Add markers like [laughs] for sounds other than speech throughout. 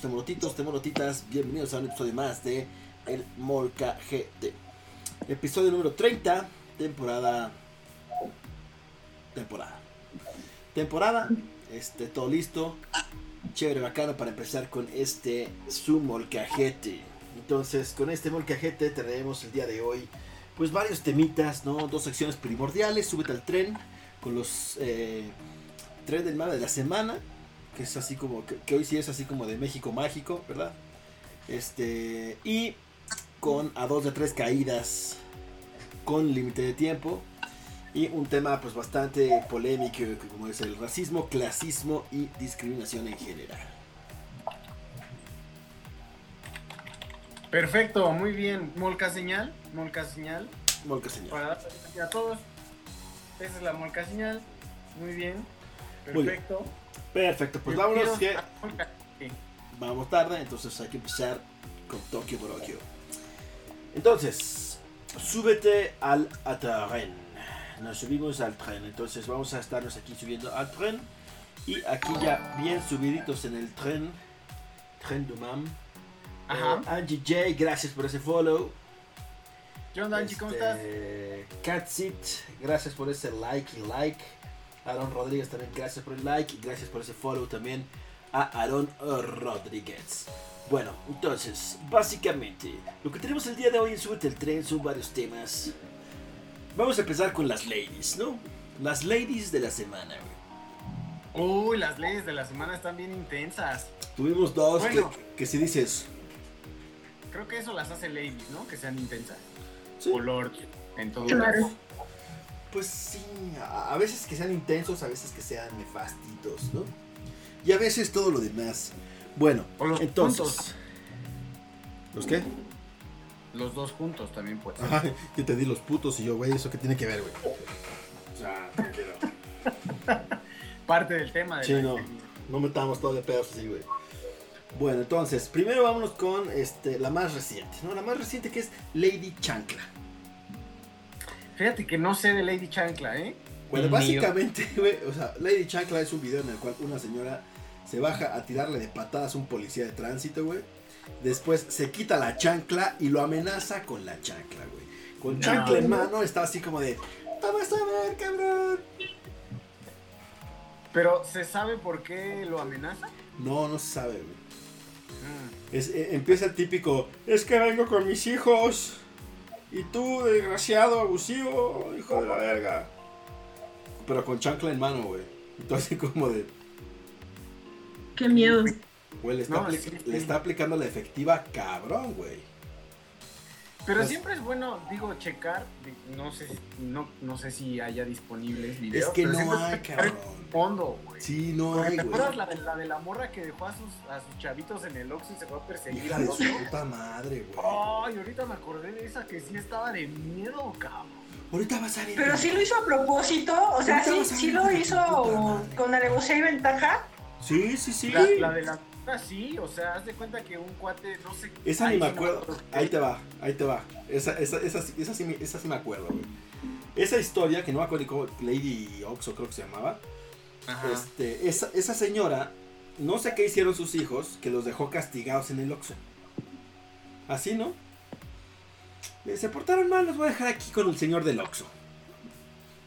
Temorotitos, temorotitas, bienvenidos a un episodio más de El Molcajete. Episodio número 30, temporada. Temporada. Temporada, este, todo listo. Chévere, bacano para empezar con este su molcajete. Entonces, con este molcajete traemos el día de hoy, pues varios temitas, ¿no? Dos secciones primordiales. Súbete al tren con los eh, tren del mar de la semana, que es así como, que, que hoy sí es así como de México mágico, ¿verdad? Este, y con a dos de tres caídas con límite de tiempo y un tema pues bastante polémico como es el racismo, clasismo y discriminación en general. Perfecto, muy bien. Molca señal, molca señal. Molca señal. Para a todos. Esa es la molca señal. Muy bien. Muy bien. Perfecto. Pues vámonos que vamos tarde, entonces hay que empezar con Tokio Tokio. Entonces, súbete al tren. Nos subimos al tren, entonces vamos a estarnos aquí subiendo al tren. Y aquí ya bien subiditos en el tren. Tren du Mam. Ajá. Eh, Angie J, gracias por ese follow. ¿Qué onda, Angie? ¿Cómo Este, estás? Catsit, gracias por ese like y like. Aaron Rodríguez también, gracias por el like y gracias por ese follow también a Aaron Rodríguez. Bueno, entonces, básicamente, lo que tenemos el día de hoy en Súbete el Tren son varios temas. Vamos a empezar con las ladies, ¿no? Las ladies de la semana, güey. Uy, las leyes de la semana están bien intensas. Tuvimos dos Bueno. que, que si dices, Creo que eso las hace ladies, ¿no? Que sean intensas. Sí. O lord, en todo Claro. caso. Pues sí, a, a veces que sean intensos, a veces que sean nefastitos, ¿no? Y a veces todo lo demás. Bueno, O los entonces. puntos. ¿Los qué? Los dos juntos también, pues. Ajá, yo te di los putos y yo, güey, ¿eso qué tiene que ver, güey? O sea, tranquilo. [laughs] Parte del tema de Sí, la no. No metamos todo de pedos así, güey. Bueno, entonces, primero vámonos con este, la más reciente, ¿no? La más reciente que es Lady Chancla. Fíjate que no sé de Lady Chancla, ¿eh? Bueno, básicamente, [laughs] güey, o sea, Lady Chancla es un video en el cual una señora se baja a tirarle de patadas a un policía de tránsito, güey. Después se quita la chancla y lo amenaza con la chancla, güey. Con No. chancla en mano está así como de, vamos a ver, cabrón. Pero ¿se sabe por qué lo amenaza? No, no se sabe, güey. Mm. Es- eh, empieza el típico, es que vengo con mis hijos. Y tú, desgraciado, abusivo, hijo de la verga. Pero con chancla en mano, güey. Entonces como de, Qué miedo. güey, le está, No, apli- sí, sí. le está aplicando la efectiva cabrón, güey. Pero Pues- siempre es bueno, digo, checar, no sé, si- no, no sé si haya disponibles videos. Es que no hay, cabrón. fondo, güey. Sí, no Porque hay, ¿Te acuerdas la de, la de la morra que dejó a sus, a sus chavitos en el Oxxo y se fue a perseguir al de su otro? puta madre, güey. Ay, ahorita me acordé de esa que sí estaba de miedo, cabrón. Ahorita va a salir. Pero sí lo hizo a propósito, o sea, sí, sí lo hizo con alevosía y ventaja. Sí, sí, sí. La, la de la sí, o sea, haz de cuenta que un cuate, no sé. Esa ni me no acuerdo. Ahí te va, ahí te va. Esa, esa, esa, sí- esa, sí, me- esa sí me acuerdo, güey. Esa historia, que no me acuerdo ni cómo, Lady Oxo creo que se llamaba. Ajá. Este, esa, esa señora, no sé qué hicieron sus hijos, que los dejó castigados en el Oxxo. Así, ¿no? Se portaron mal, los voy a dejar aquí con el señor del Oxxo.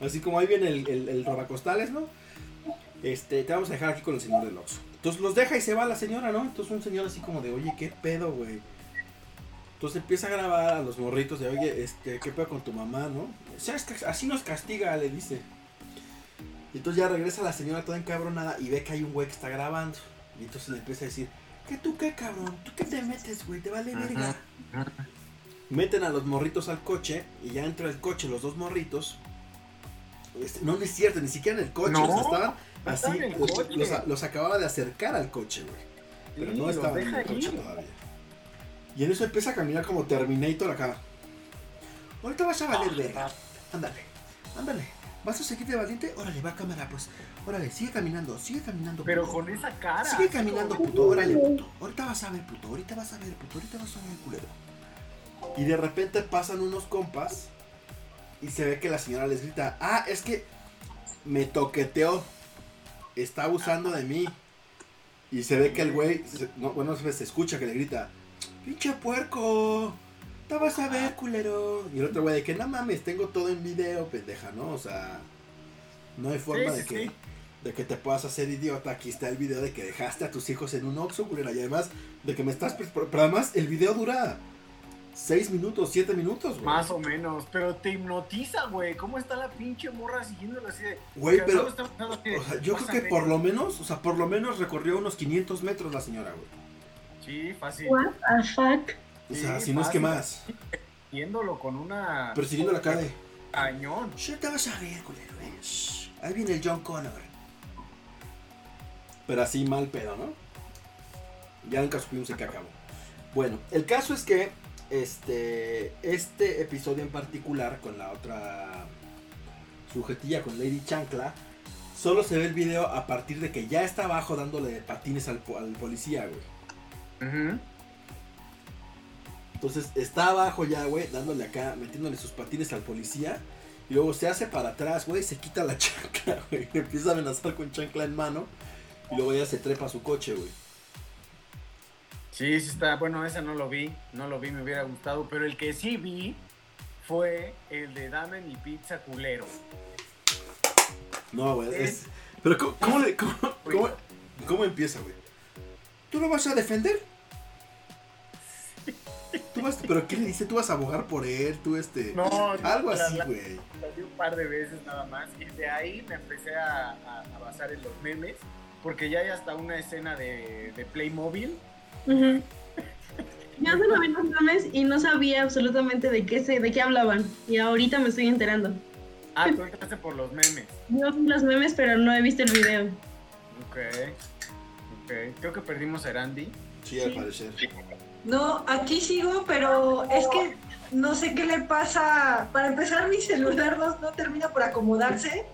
Así como ahí viene el, el, el robacostales, ¿no? Este, te vamos a dejar aquí con el señor del Oxxo. Entonces los deja y se va la señora, ¿no? Entonces un señor así como de, oye, ¿qué pedo, güey? Entonces empieza a grabar a los morritos de, oye, este, ¿qué pedo con tu mamá, no? ¿Sabes que así nos castiga, le dice. Y entonces ya regresa la señora toda encabronada y ve que hay un güey que está grabando. Y entonces le empieza a decir, ¿qué tú qué, cabrón? ¿Tú qué te metes, güey? Te vale verga. Meten a los morritos al coche y ya entra el coche los dos morritos. Este, no, no es cierto, ni siquiera en el coche. No, o sea, estaban así. el los, coche. los- los acababa de acercar al coche, güey. Pero Sí, no estaba en el coche todavía. Y en eso empieza a caminar como Terminator acá. Ahorita vas a valer verga. Ándale, ándale. ¿Vas a seguir de valiente? Órale, va a cámara, pues. Órale, sigue caminando, sigue caminando. Pero puto. con esa cara. Sigue caminando, puto. Órale, puto. Ahorita vas a ver, puto. Ahorita vas a ver, puto. Ahorita vas a ver, culero. Y de repente pasan unos compas. Y se ve que la señora les grita: Ah, es que me toqueteó. Está abusando de mí. Y se ve que el güey. se- No, bueno, se se escucha que le grita: Pinche puerco. Te vas a ver, culero. Y el otro güey de que no mames, tengo todo en video, pendeja, ¿no? O sea, no hay forma Sí, de que sí. de que te puedas hacer idiota. Aquí está el video de que dejaste a tus hijos en un Oxxo, culera. Y además de que me estás... pres- Pero además el video dura 6 minutos, 7 minutos, güey. Más o menos, pero te hipnotiza, güey. ¿Cómo está la pinche morra siguiéndolo así de. Güey, pero... de, O sea, yo "Vas creo que ver". por lo menos, o sea, por lo menos recorrió unos 500 metros la señora, güey. Sí, fácil. What the fuck? O sea, Sí, si no es que más. Viéndolo con una. Persiguiendo la cara de... Cañón. Shh, te vas a ver, culero, eh. Ahí viene el John Connor. Pero así mal pedo, ¿no? Ya nunca supimos en qué acabó. Bueno, el caso es que este, este episodio en particular con la otra sujetilla con Lady Chancla, solo se ve el video a partir de que ya está abajo dándole patines al, po- al policía, güey. Entonces está abajo ya, güey, dándole acá, metiéndole sus patines al policía. Y luego se hace para atrás, güey, se quita la [laughs] chancla, güey. Empieza a amenazar con chancla en mano. Y luego ya se trepa a su coche, güey. Sí, sí está. Bueno, ese no lo vi. No lo vi, me hubiera gustado. Pero el que sí vi fue el de Dame mi pizza culero. No, güey, Es-. Pero ¿cómo, cómo, le- cómo- cómo- empieza, güey? ¿Tú lo vas a defender? ¿Tú vas, ¿Pero qué le dice? ¿Tú vas a abogar por él? ¿Tú este...? No, Algo así, güey. Lo vi un par de veces nada más. Y de ahí me empecé a, a- a basar en los memes. Porque ya hay hasta una escena de, de Playmobil. Ujú. Yo solo vi los memes y no sabía absolutamente de qué se, de qué hablaban. Y ahorita me estoy enterando. Ah, tú entraste por los memes. Yo vi los memes, pero no he visto el video. Ok. Ok. Creo que perdimos a Erandi. Sí, al parecer. No, aquí sigo, pero es que no sé qué le pasa. Para empezar, mi celular no, no termina por acomodarse.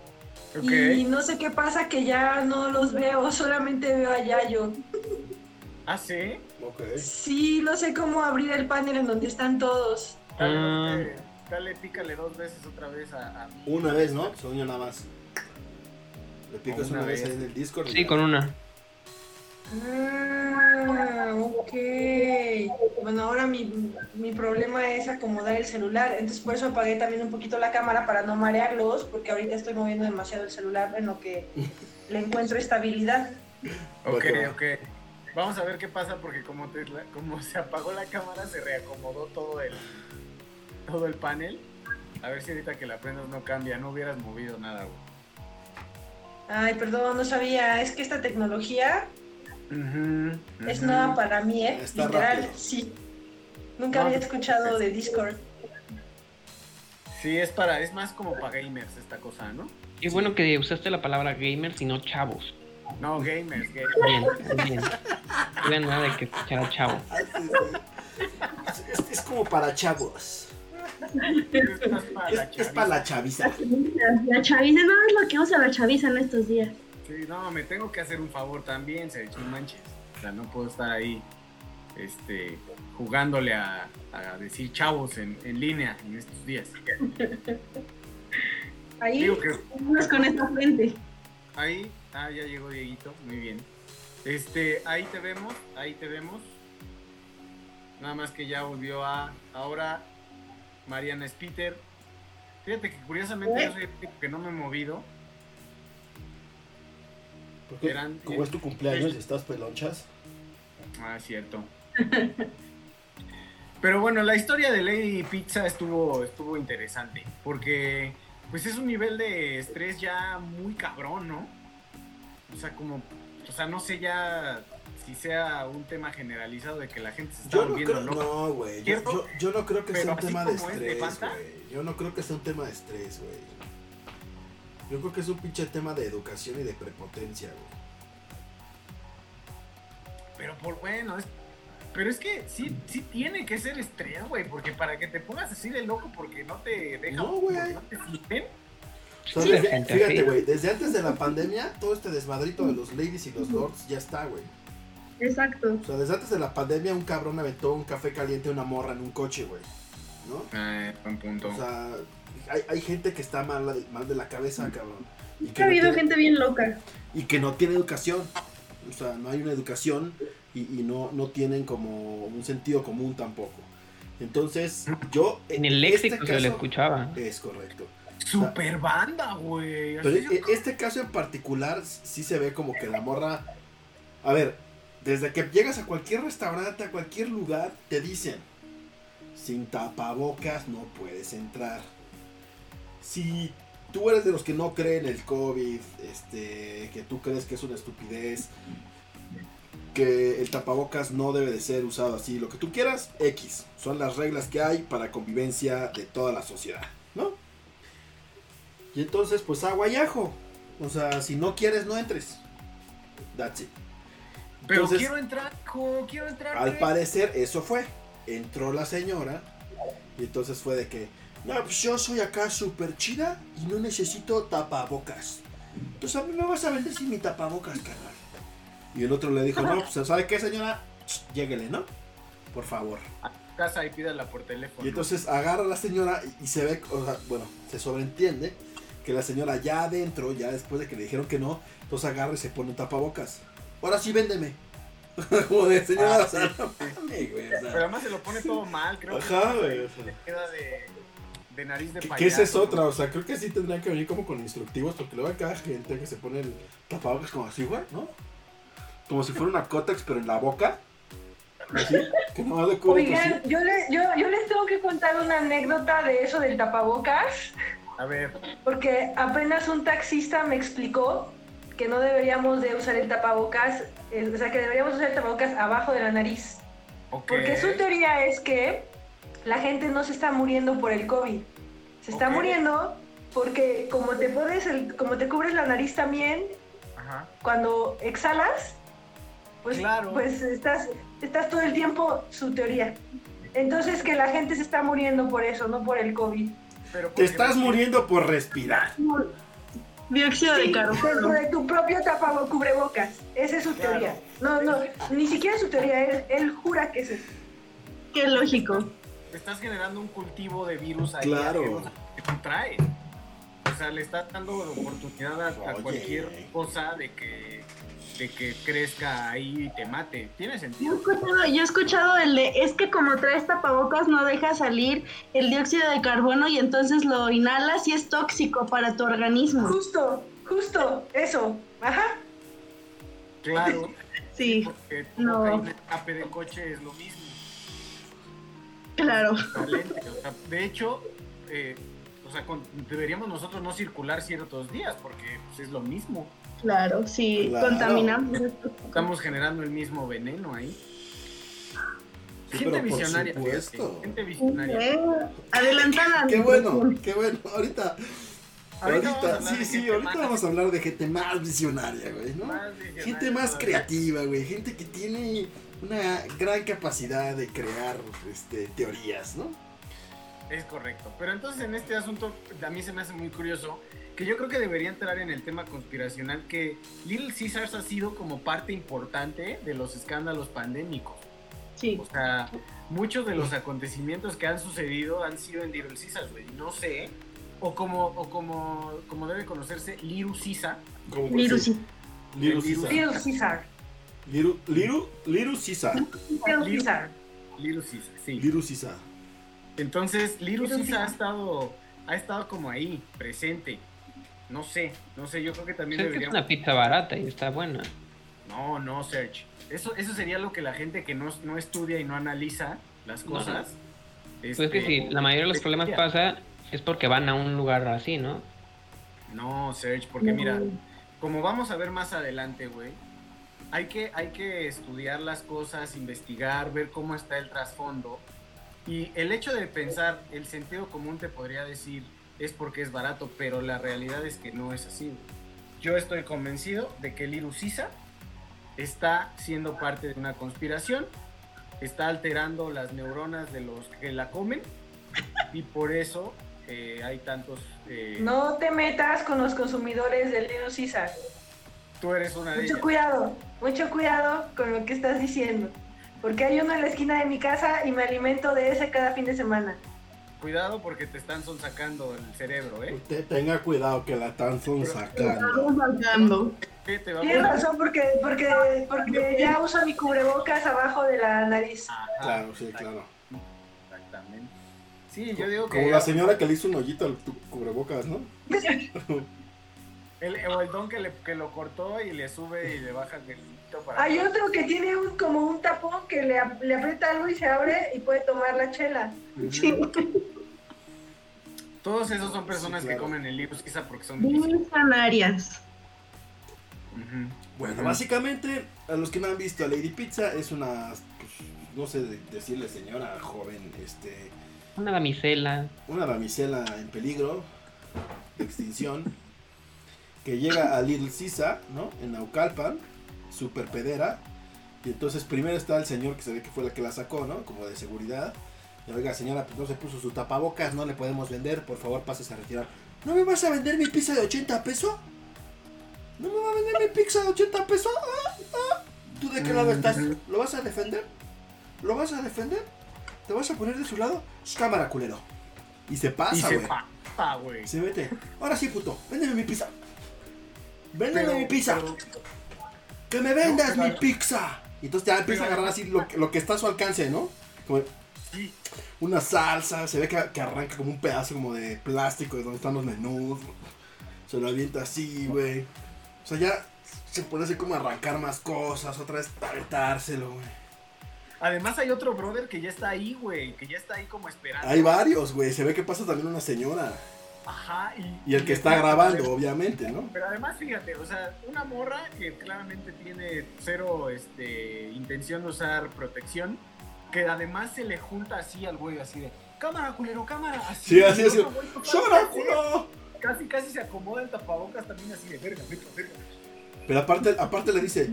Y no sé qué pasa que ya no los veo, solamente veo a Yayo. Ah, sí. Ok. Sí, no sé cómo abrir el panel en donde están todos. Dale, Ah. dale, dale, pícale dos veces otra vez a, a mí. Una vez, ¿no? Yo nada más. Le picas Una una vez en el Discord. Sí, ya. con una. Ah, ok. Bueno, ahora mi, mi problema es acomodar el celular, entonces por eso apagué también un poquito la cámara para no marearlos, porque ahorita estoy moviendo demasiado el celular en lo que le encuentro estabilidad. Ok, ok. Vamos a ver qué pasa porque como, te- la- como se apagó la cámara se reacomodó todo el todo el panel. A ver si ahorita que la prendas no cambia, no hubieras movido nada, güey. Ay, perdón, no sabía, es que esta tecnología es nueva para mí, ¿eh? Está Literal, rápido. sí. Nunca No, había escuchado de Discord. Sí, es para, es más como para gamers esta cosa, ¿no? Qué bueno que usaste la palabra gamers y no chavos. No, gamers, gamers. Bien, bien. No nada de que escuchar a chavo. Ah, sí, sí. Es, es- es como para chavos. Es para la Es, es para la chaviza. La chaviza, no es lo que usa la chaviza en estos días. Sí, no, me tengo que hacer un favor también, se no manches. O sea, no puedo estar ahí este, jugándole a, a decir chavos en, en línea en estos días. Ahí, Digo que con esta frente. ahí, ah, ya llegó Dieguito, muy bien. Este, ahí te vemos, ahí te vemos. Nada más que ya volvió a, ahora Mariana Spiter. Fíjate que curiosamente yo soy el único que no me he movido. Porque Eran- como es tu cumpleaños y estás pelonchas. Ah, cierto. [laughs] Pero bueno, la historia de Lady Pizza estuvo, estuvo interesante, porque pues es un nivel de estrés ya muy cabrón, ¿no? O sea, como, o sea, no sé ya si sea un tema generalizado de que la gente se está Yo no volviendo creo, loca. no, güey. Yo, yo- yo no creo que Pero sea un tema de estrés, güey. Yo no creo que sea un tema de estrés, güey. Yo creo que es un pinche tema de educación y de prepotencia, güey. pero por bueno, es, pero es que sí, sí tiene que ser estrella, güey, porque para que te pongas así de loco porque no te dejan, No, güey. no te siguen, Desde- gente fíjate, güey, desde antes de la pandemia, todo este desmadrito de los ladies y los lords ya está, güey. Exacto. O sea, desde antes de la pandemia, un cabrón aventó un café caliente a una morra en un coche, güey. ¿No? Ah, buen punto. O sea, hay, hay gente que está mal, mal de la cabeza, cabrón. Y que, Ha no habido tiene, gente bien loca. y que no tiene educación. O sea, no hay una educación y, y no, no tienen como un sentido común tampoco. Entonces, yo... En el este léxico se le caso- escuchaba. Es correcto. Super banda, güey. Pero e- este caso en particular sí se ve como que la morra. A ver, desde que llegas a cualquier restaurante, a cualquier lugar, te dicen: sin tapabocas no puedes entrar. Si tú eres de los que no creen el COVID, este, que tú crees que es una estupidez, que el tapabocas no debe de ser usado así, lo que tú quieras, X. Son las reglas que hay para convivencia de toda la sociedad, ¿no? Y entonces, pues agua y ajo. O sea, si no quieres, no entres. That's it. Pero Entonces, quiero entrar, hijo, quiero entrar. al parecer, eso fue. Entró la señora. Y entonces fue de que, no, pues yo soy acá súper chida y no necesito tapabocas. Entonces a mí me vas a vender sin mi tapabocas, carnal. Y el otro le dijo, no, pues ¿sabe qué, señora? Lléguele, ¿no? Por favor. casa y pídala por teléfono. Y entonces agarra a la señora y, y se ve, o sea, bueno, se sobreentiende que la señora ya adentro, ya después de que le dijeron que no, entonces agarra y se pone un tapabocas. Ahora sí, véndeme. [laughs] Como de señora, Ah, o sea, sí, no sí. mames, güey, o sea. Pero además se lo pone todo mal, creo. Ajá, que güey, o sea. le queda de, de nariz de payaso. que esa es otra, o sea, creo que sí tendrían que venir como con instructivos, porque luego hay cada gente que se pone el tapabocas como así, güey, ¿no? Como si fuera una cótex, pero en la boca. Así, que no Oigan, yo, le- yo, yo les tengo que contar una anécdota de eso del tapabocas, A ver, porque apenas un taxista me explicó que no deberíamos de usar el tapabocas, eh, o sea, que deberíamos usar el tapabocas abajo de la nariz. ok. Porque su teoría es que la gente no se está muriendo por el COVID. Se está Ok. muriendo porque como te pones el, como te cubres la nariz también, Ajá. cuando exhalas, pues, Claro. pues estás, estás todo el tiempo su teoría. Entonces que la gente se está muriendo por eso, no por el COVID. Pero Te estás muriendo por respirar. Dióxido de carbono. de tu propio tapabocas cubrebocas. Esa es su Claro. teoría. No, no, ni siquiera es su teoría, él, él jura que es eso. Qué lógico. Estás generando un cultivo de virus ahí. Claro. que tú traes. O sea, le estás dando oportunidad a, cualquier cosa de que, de que crezca ahí y te mate. Tiene Yo he sentido. escuchado, yo he escuchado el de, es que como traes tapabocas no deja salir el dióxido de carbono y entonces lo inhalas y es tóxico para tu organismo. Justo, justo, eso. Ajá. Claro. [laughs] Sí, Porque tu No. un escape de coche es lo mismo. claro. O sea, de hecho, eh, o sea, con- deberíamos nosotros no circular ciertos días porque pues, es lo mismo. Claro, sí, Claro. contaminamos. Estamos generando el mismo veneno ahí. Sí, gente visionaria, fíjate, supuesto. gente visionaria. Eh, Adelantan a Qué bueno, qué bueno. Ahorita, Ahorita sí, de sí, ahorita más- vamos a hablar de gente más visionaria, güey, ¿no? más visionaria Gente más creativa, güey. Gente que tiene una gran capacidad de crear este, teorías, ¿no? Es correcto. Pero entonces en este asunto a mí se me hace muy curioso que yo creo que debería entrar en el tema conspiracional que Little Caesars ha sido como parte importante de los escándalos pandémicos. Sí, O sea, muchos de los acontecimientos que han sucedido han sido en Little Caesars, güey. No sé. O como, o como, como debe conocerse, Liru Caesar. Virus. Caesar. Little Caesar. Liru, Liru, Liru Caesar. Little Caesar. Liru Caesar, sí. Liru Caesar. Entonces, Liru Little Caesar ha estado, ha estado como ahí, presente. No sé, no sé, yo creo que también que es una pizza barata y está buena. No, no, Serge. Eso, eso sería lo que la gente que no, no estudia y no analiza las No. cosas. Pues es que este, si la mayoría de los problemas debería. pasa es porque van a un lugar así, ¿no? No, Serge, porque mira, como vamos a ver más adelante, güey, hay que, hay que estudiar las cosas, investigar, ver cómo está el trasfondo. Y el hecho de pensar, el sentido común te podría decir, es porque es barato, pero la realidad es que no es así. Yo estoy convencido de que el Irucisa está siendo parte de una conspiración, está alterando las neuronas de los que la comen y por eso eh, hay tantos... eh, No te metas con los consumidores del Caesar. Tú eres una de Mucho ellas. cuidado, mucho cuidado con lo que estás diciendo. Porque hay uno en la esquina de mi casa y me alimento de ese cada fin de semana. Cuidado porque te están sacando el cerebro, ¿eh? Usted tenga cuidado que la están sacando. Estamos marcando. ¿Qué te va a Tienes razón porque, porque, porque ya uso mi cubrebocas abajo de la nariz. Ajá, Claro, sí, claro. Exactamente. Sí, yo digo que... Como la señora que le hizo un hoyito al tu- cubrebocas, ¿no? [laughs] El, o el don que, le, que lo cortó y le sube y le baja el para... Hay otro que tiene un, como un tapón que le, ap- le aprieta algo y se abre y puede tomar la chela. Todos esos son personas Sí, claro. que comen el libro quizá porque son canarias. Ujú. Bueno, básicamente, a los que no han visto a Lady Pizza, es una, pues, no sé de- decirle señora, joven, este, Una damisela. una damisela en peligro de extinción, que llega a Little Sisa, ¿no? En Naucalpan, super pedera, y entonces primero está el señor que se ve que fue la que la sacó, ¿no? Como de seguridad. Y, Oiga, señora, pues no se puso su tapabocas, no le podemos vender, por favor, pases a retirar. ¿No me vas a vender mi pizza de 80 pesos? ¿No me va a vender mi pizza de 80 pesos? ¿Ah? ¿Ah? ¿Tú de qué lado estás? ¿Lo vas a defender? ¿Lo vas a defender? ¿Te vas a poner de su lado? Cámara, culero. Y se pasa, se güey. güey. Se mete. Ahora sí, puto. Véndeme mi pizza. Véndeme Pero- mi pizza. pero- Que me vendas mi pizza. Y entonces ya empieza a agarrar así lo, que- lo que está a su alcance, ¿no? Como una salsa. Se ve que, que arranca como un pedazo como de plástico de donde están los menús. Se lo avienta así, güey. O sea, ya se puede hacer como arrancar más cosas. Otra vez aventárselo, güey. Además hay otro brother que ya está ahí, güey, que ya está ahí como esperando. Hay varios, güey. Se ve que pasa también una señora. Ajá, y... Y el que está grabando, obviamente, ¿no? Pero además, fíjate, o sea, una morra que claramente tiene cero este, intención de usar protección, que además se le junta así al güey, así de, cámara, culero, cámara. Así, Sí, así, así. otro güey total, ¡Llora, así, culo! Casi, casi se acomoda el tapabocas también así de verga, verga, verga. Pero aparte, aparte le dice,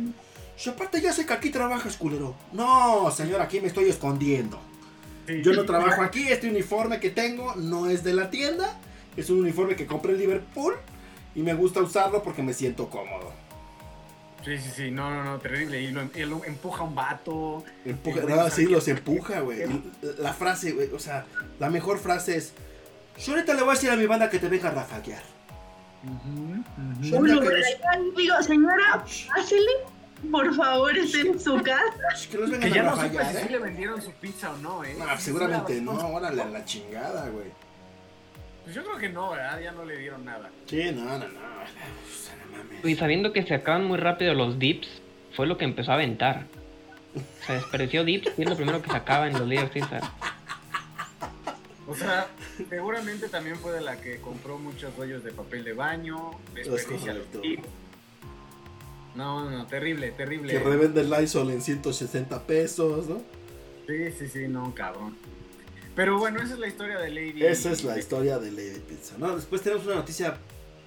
"Si aparte ya sé que aquí trabajas, culero. No, señor, aquí me estoy escondiendo. Sí. Yo no trabajo aquí, este uniforme que tengo no es de la tienda. Es un uniforme que compré en Liverpool y me gusta usarlo porque me siento cómodo. Sí, sí, sí, no, no, no, terrible. Y lo, y lo empuja un vato. Empuja, no, sí, los empuja, güey. La frase, güey, o sea, la mejor frase es, yo ahorita le voy a decir a mi banda que te venga a. Yo Uno, que los- digo, señora, pásele, por favor, esté en su casa. [laughs] Que los Que ya a no supe si ¿eh? le vendieron su pizza o no, ¿eh? Sí, seguramente sí, no, la- órale a la chingada, güey. Pues yo creo que no, ¿verdad? Ya no le dieron nada. Sí, no, no, no. O sea, no mames. Y sabiendo que se acaban muy rápido los dips, fue lo que empezó a aventar. Se despreció dips y es lo primero que sacaba en los Little Caesar. O sea, seguramente también fue de la que compró muchos rollos de papel de baño, desperdicia los tips. No, no, terrible, terrible. Que revende el Lysol en 160 pesos, ¿no? Sí, sí, sí, no, cabrón. Pero bueno, esa es la historia de Lady. Esa es la historia de Lady Pizza. No, después tenemos una noticia,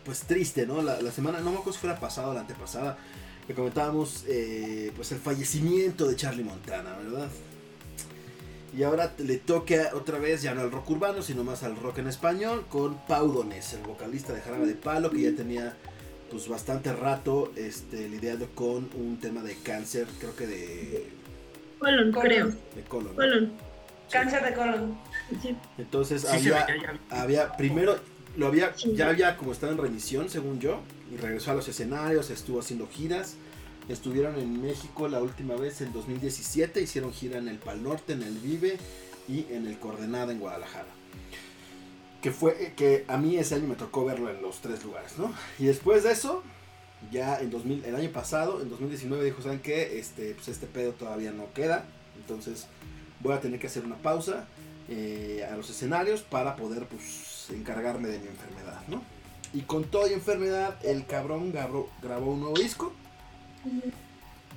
pues triste, ¿no? La, la semana, no me acuerdo si fuera pasada o la antepasada, que comentábamos, eh, pues el fallecimiento de Charlie Montana, ¿verdad? Y ahora le toca otra vez ya no al rock urbano, sino más al rock en español, con Pau Donés, el vocalista de Jarabe de Palo, que ya tenía pues bastante rato este, lidiando con un tema de cáncer, creo que de, Colon, Colon. creo. de colon. ¿no? Colon. Cáncer de colon. Entonces había, había primero lo había Sí. ya había como estado en remisión según yo y regresó a los escenarios estuvo haciendo giras. Estuvieron en México la última vez en 2017 hicieron gira en el Pal Norte en el Vive y en el Coordenada en Guadalajara. Que fue que a mí ese año me tocó verlo en los tres lugares no y después de eso ya en 2000 el año pasado en 2019 dijo saben qué este pues este pedo todavía no queda entonces voy a tener que hacer una pausa eh, a los escenarios para poder pues encargarme de mi enfermedad, ¿no? Y con toda enfermedad, el cabrón grabó, grabó un nuevo disco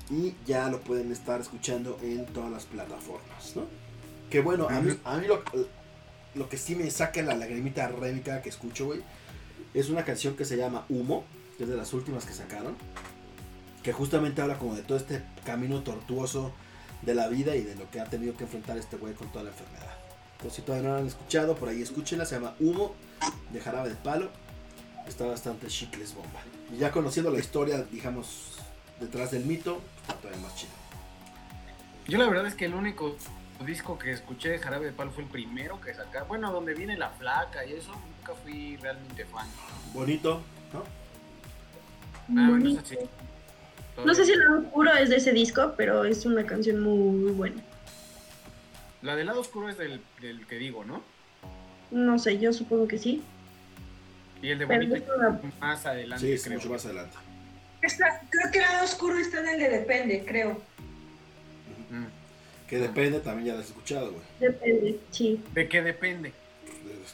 y ya lo pueden estar escuchando en todas las plataformas, ¿no? Que bueno, a mí, a mí lo, lo que sí me saca la lagrimita rémica que escucho, güey, es una canción que se llama Humo, que es de las últimas que sacaron. que justamente habla como de todo este camino tortuoso de la vida y de lo que ha tenido que enfrentar este güey con toda la enfermedad. Entonces, si todavía no la han escuchado, por ahí escúchenla, se llama Humo de Jarabe de Palo. Está bastante chicles bomba. Y ya conociendo la historia, digamos, detrás del mito, está todavía más chido. Yo la verdad es que el único disco que escuché de Jarabe de Palo fue el primero que sacaron. Bueno, donde viene la flaca y eso, nunca fui realmente fan. Bonito, ¿no? Ah, bueno, eso sí. No sé si el lado oscuro es de ese disco, pero es una canción muy, muy buena. La del lado oscuro es del, del que digo, ¿no? No sé, yo supongo que sí. Y el de Pero Bonito es una- más adelante, Sí, es creo. mucho más adelante. Está- creo que el lado oscuro está en el de Depende, creo. Mm. Que depende, también ya lo has escuchado, güey. Depende, sí. ¿De qué depende?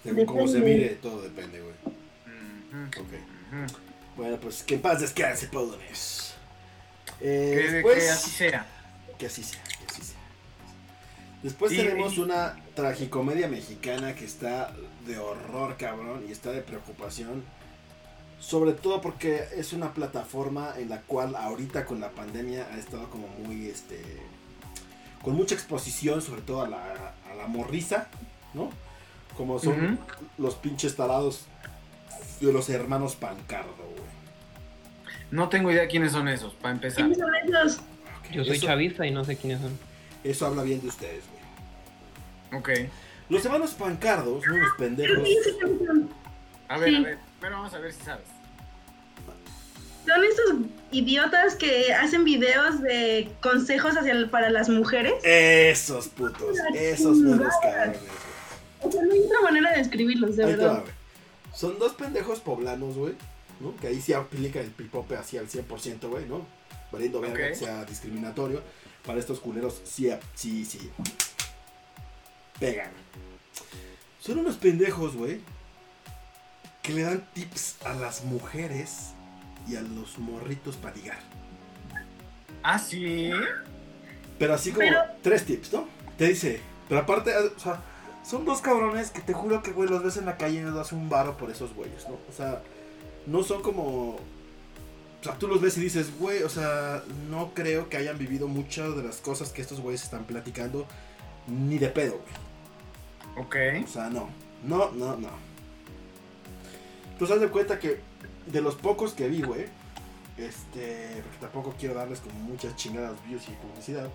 Según cómo se Depende. mire, todo depende, güey. Ujú, Ok. ujú. Bueno, pues que en paz descanse, pobres. Eh, Que, después, que así sea. que así sea, que así sea. Después Y- tenemos una tragicomedia mexicana que está de horror, cabrón, y está de preocupación. Sobre todo porque es una plataforma en la cual ahorita con la pandemia ha estado como muy, este, con mucha exposición, sobre todo a la, a la morriza, ¿no? Como son los pinches talados de los hermanos Pancardo. No tengo idea quiénes son esos, para empezar. ¿Quiénes son esos? Yo soy Eso- chavista y no sé quiénes son. Eso habla bien de ustedes, güey. Ok. Los hermanos Pancardos son unos pendejos. Sí, sí, sí, sí. A ver, Sí. a ver. Pero vamos a ver si sabes. Son estos idiotas que hacen videos de consejos hacia el- para las mujeres. Esos putos, esos buenos cabrones, güey. O sea, no hay otra manera de describirlos, de Ahí te va, verdad. güey. Son dos pendejos poblanos, güey. ¿No? Que ahí sí aplica el pipope así al 100%, güey, ¿no? Valiendo verga Ok. que sea discriminatorio. Para estos culeros, sí, sí, sí. Pegan. Son unos pendejos, güey. Que le dan tips a las mujeres y a los morritos para ligar. Ah, sí. Pero así como Pero- tres tips, ¿no? Te dice, pero aparte, o sea, son dos cabrones que te juro que, güey, los ves en la calle y no das un varo por esos güeyes, ¿no? O sea, no son como... O sea, tú los ves y dices, güey, o sea, no creo que hayan vivido muchas de las cosas que estos güeyes están platicando, ni de pedo, güey. Ok. O sea, no. No, no, no. Tú haz de cuenta que de los pocos que vi, güey, este, porque tampoco quiero darles como muchas chingadas views y publicidad,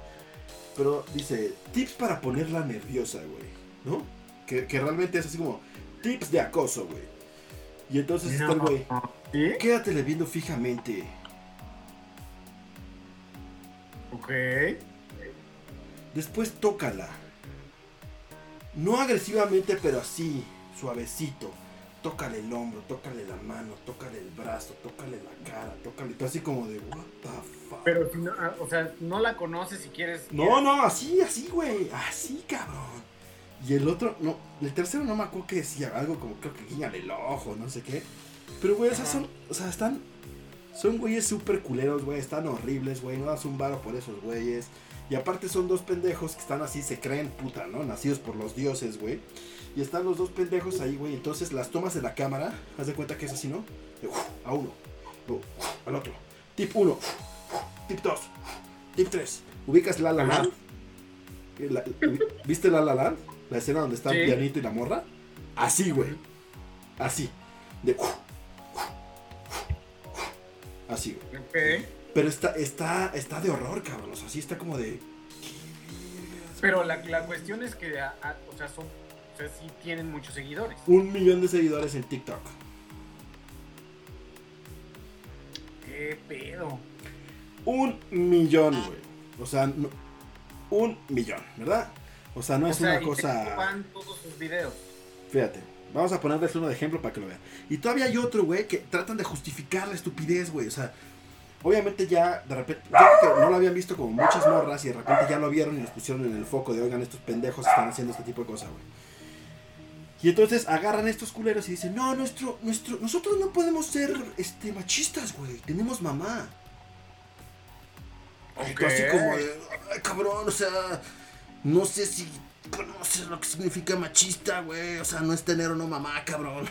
pero dice, tips para ponerla nerviosa, güey, ¿no? Que, que realmente es así como, tips de acoso, güey. Y entonces está el güey, ¿Sí? quédatele viendo fijamente. Ok. Después tócala. No agresivamente, pero así, suavecito. Tócale el hombro, tócale la mano, tócale el brazo, tócale la cara, tócale. Tú así como de, what the fuck. Pero no, ah, o sea, no la conoces si quieres. No, no, así, así, güey. Así, cabrón. Y el otro, no, el tercero no me acuerdo que decía algo como, creo que guiñale el ojo, no sé qué. Pero, güey, o sea, son, o sea, están, son güeyes súper culeros, güey, están horribles, güey, no das un varo por esos güeyes. Y aparte son dos pendejos que están así, se creen puta, ¿no? Nacidos por los dioses, güey. Y están los dos pendejos ahí, güey. Entonces las tomas de la cámara, haz de cuenta que es así, ¿no? De, uf, a uno, uf, al otro. Tip 1, tip 2, tip 3. ¿Ubicas La La Land? La- ¿Viste La La Land? La escena donde está el pianito y la morra. Así, güey. Así. De, así, güey. Pero está, está, está de horror, cabrón. O sea, sí está como de. Pero la, la cuestión es que, ah, o sea, son, o sea, sí tienen muchos seguidores. Un millón de seguidores en TikTok. ¿Qué pedo? Un millón, güey. O sea, no- un millón, ¿verdad? O sea, no es sea, una y cosa. ocupan todos sus videos. Fíjate, vamos a ponerles uno de ejemplo para que lo vean. Y todavía hay otro, güey, que tratan de justificar la estupidez, güey. O sea, obviamente ya de repente, yo creo que no lo habían visto como muchas morras y de repente ya lo vieron y los pusieron en el foco de, oigan, estos pendejos están haciendo este tipo de cosas, güey. Y entonces agarran a estos culeros y dicen, no, nuestro, nuestro, nosotros no podemos ser este, machistas, güey. Tenemos mamá. Y tú así como de, ay, cabrón, o sea, no sé si conoces lo que significa machista, güey. O sea, no es tener o no mamá, cabrón.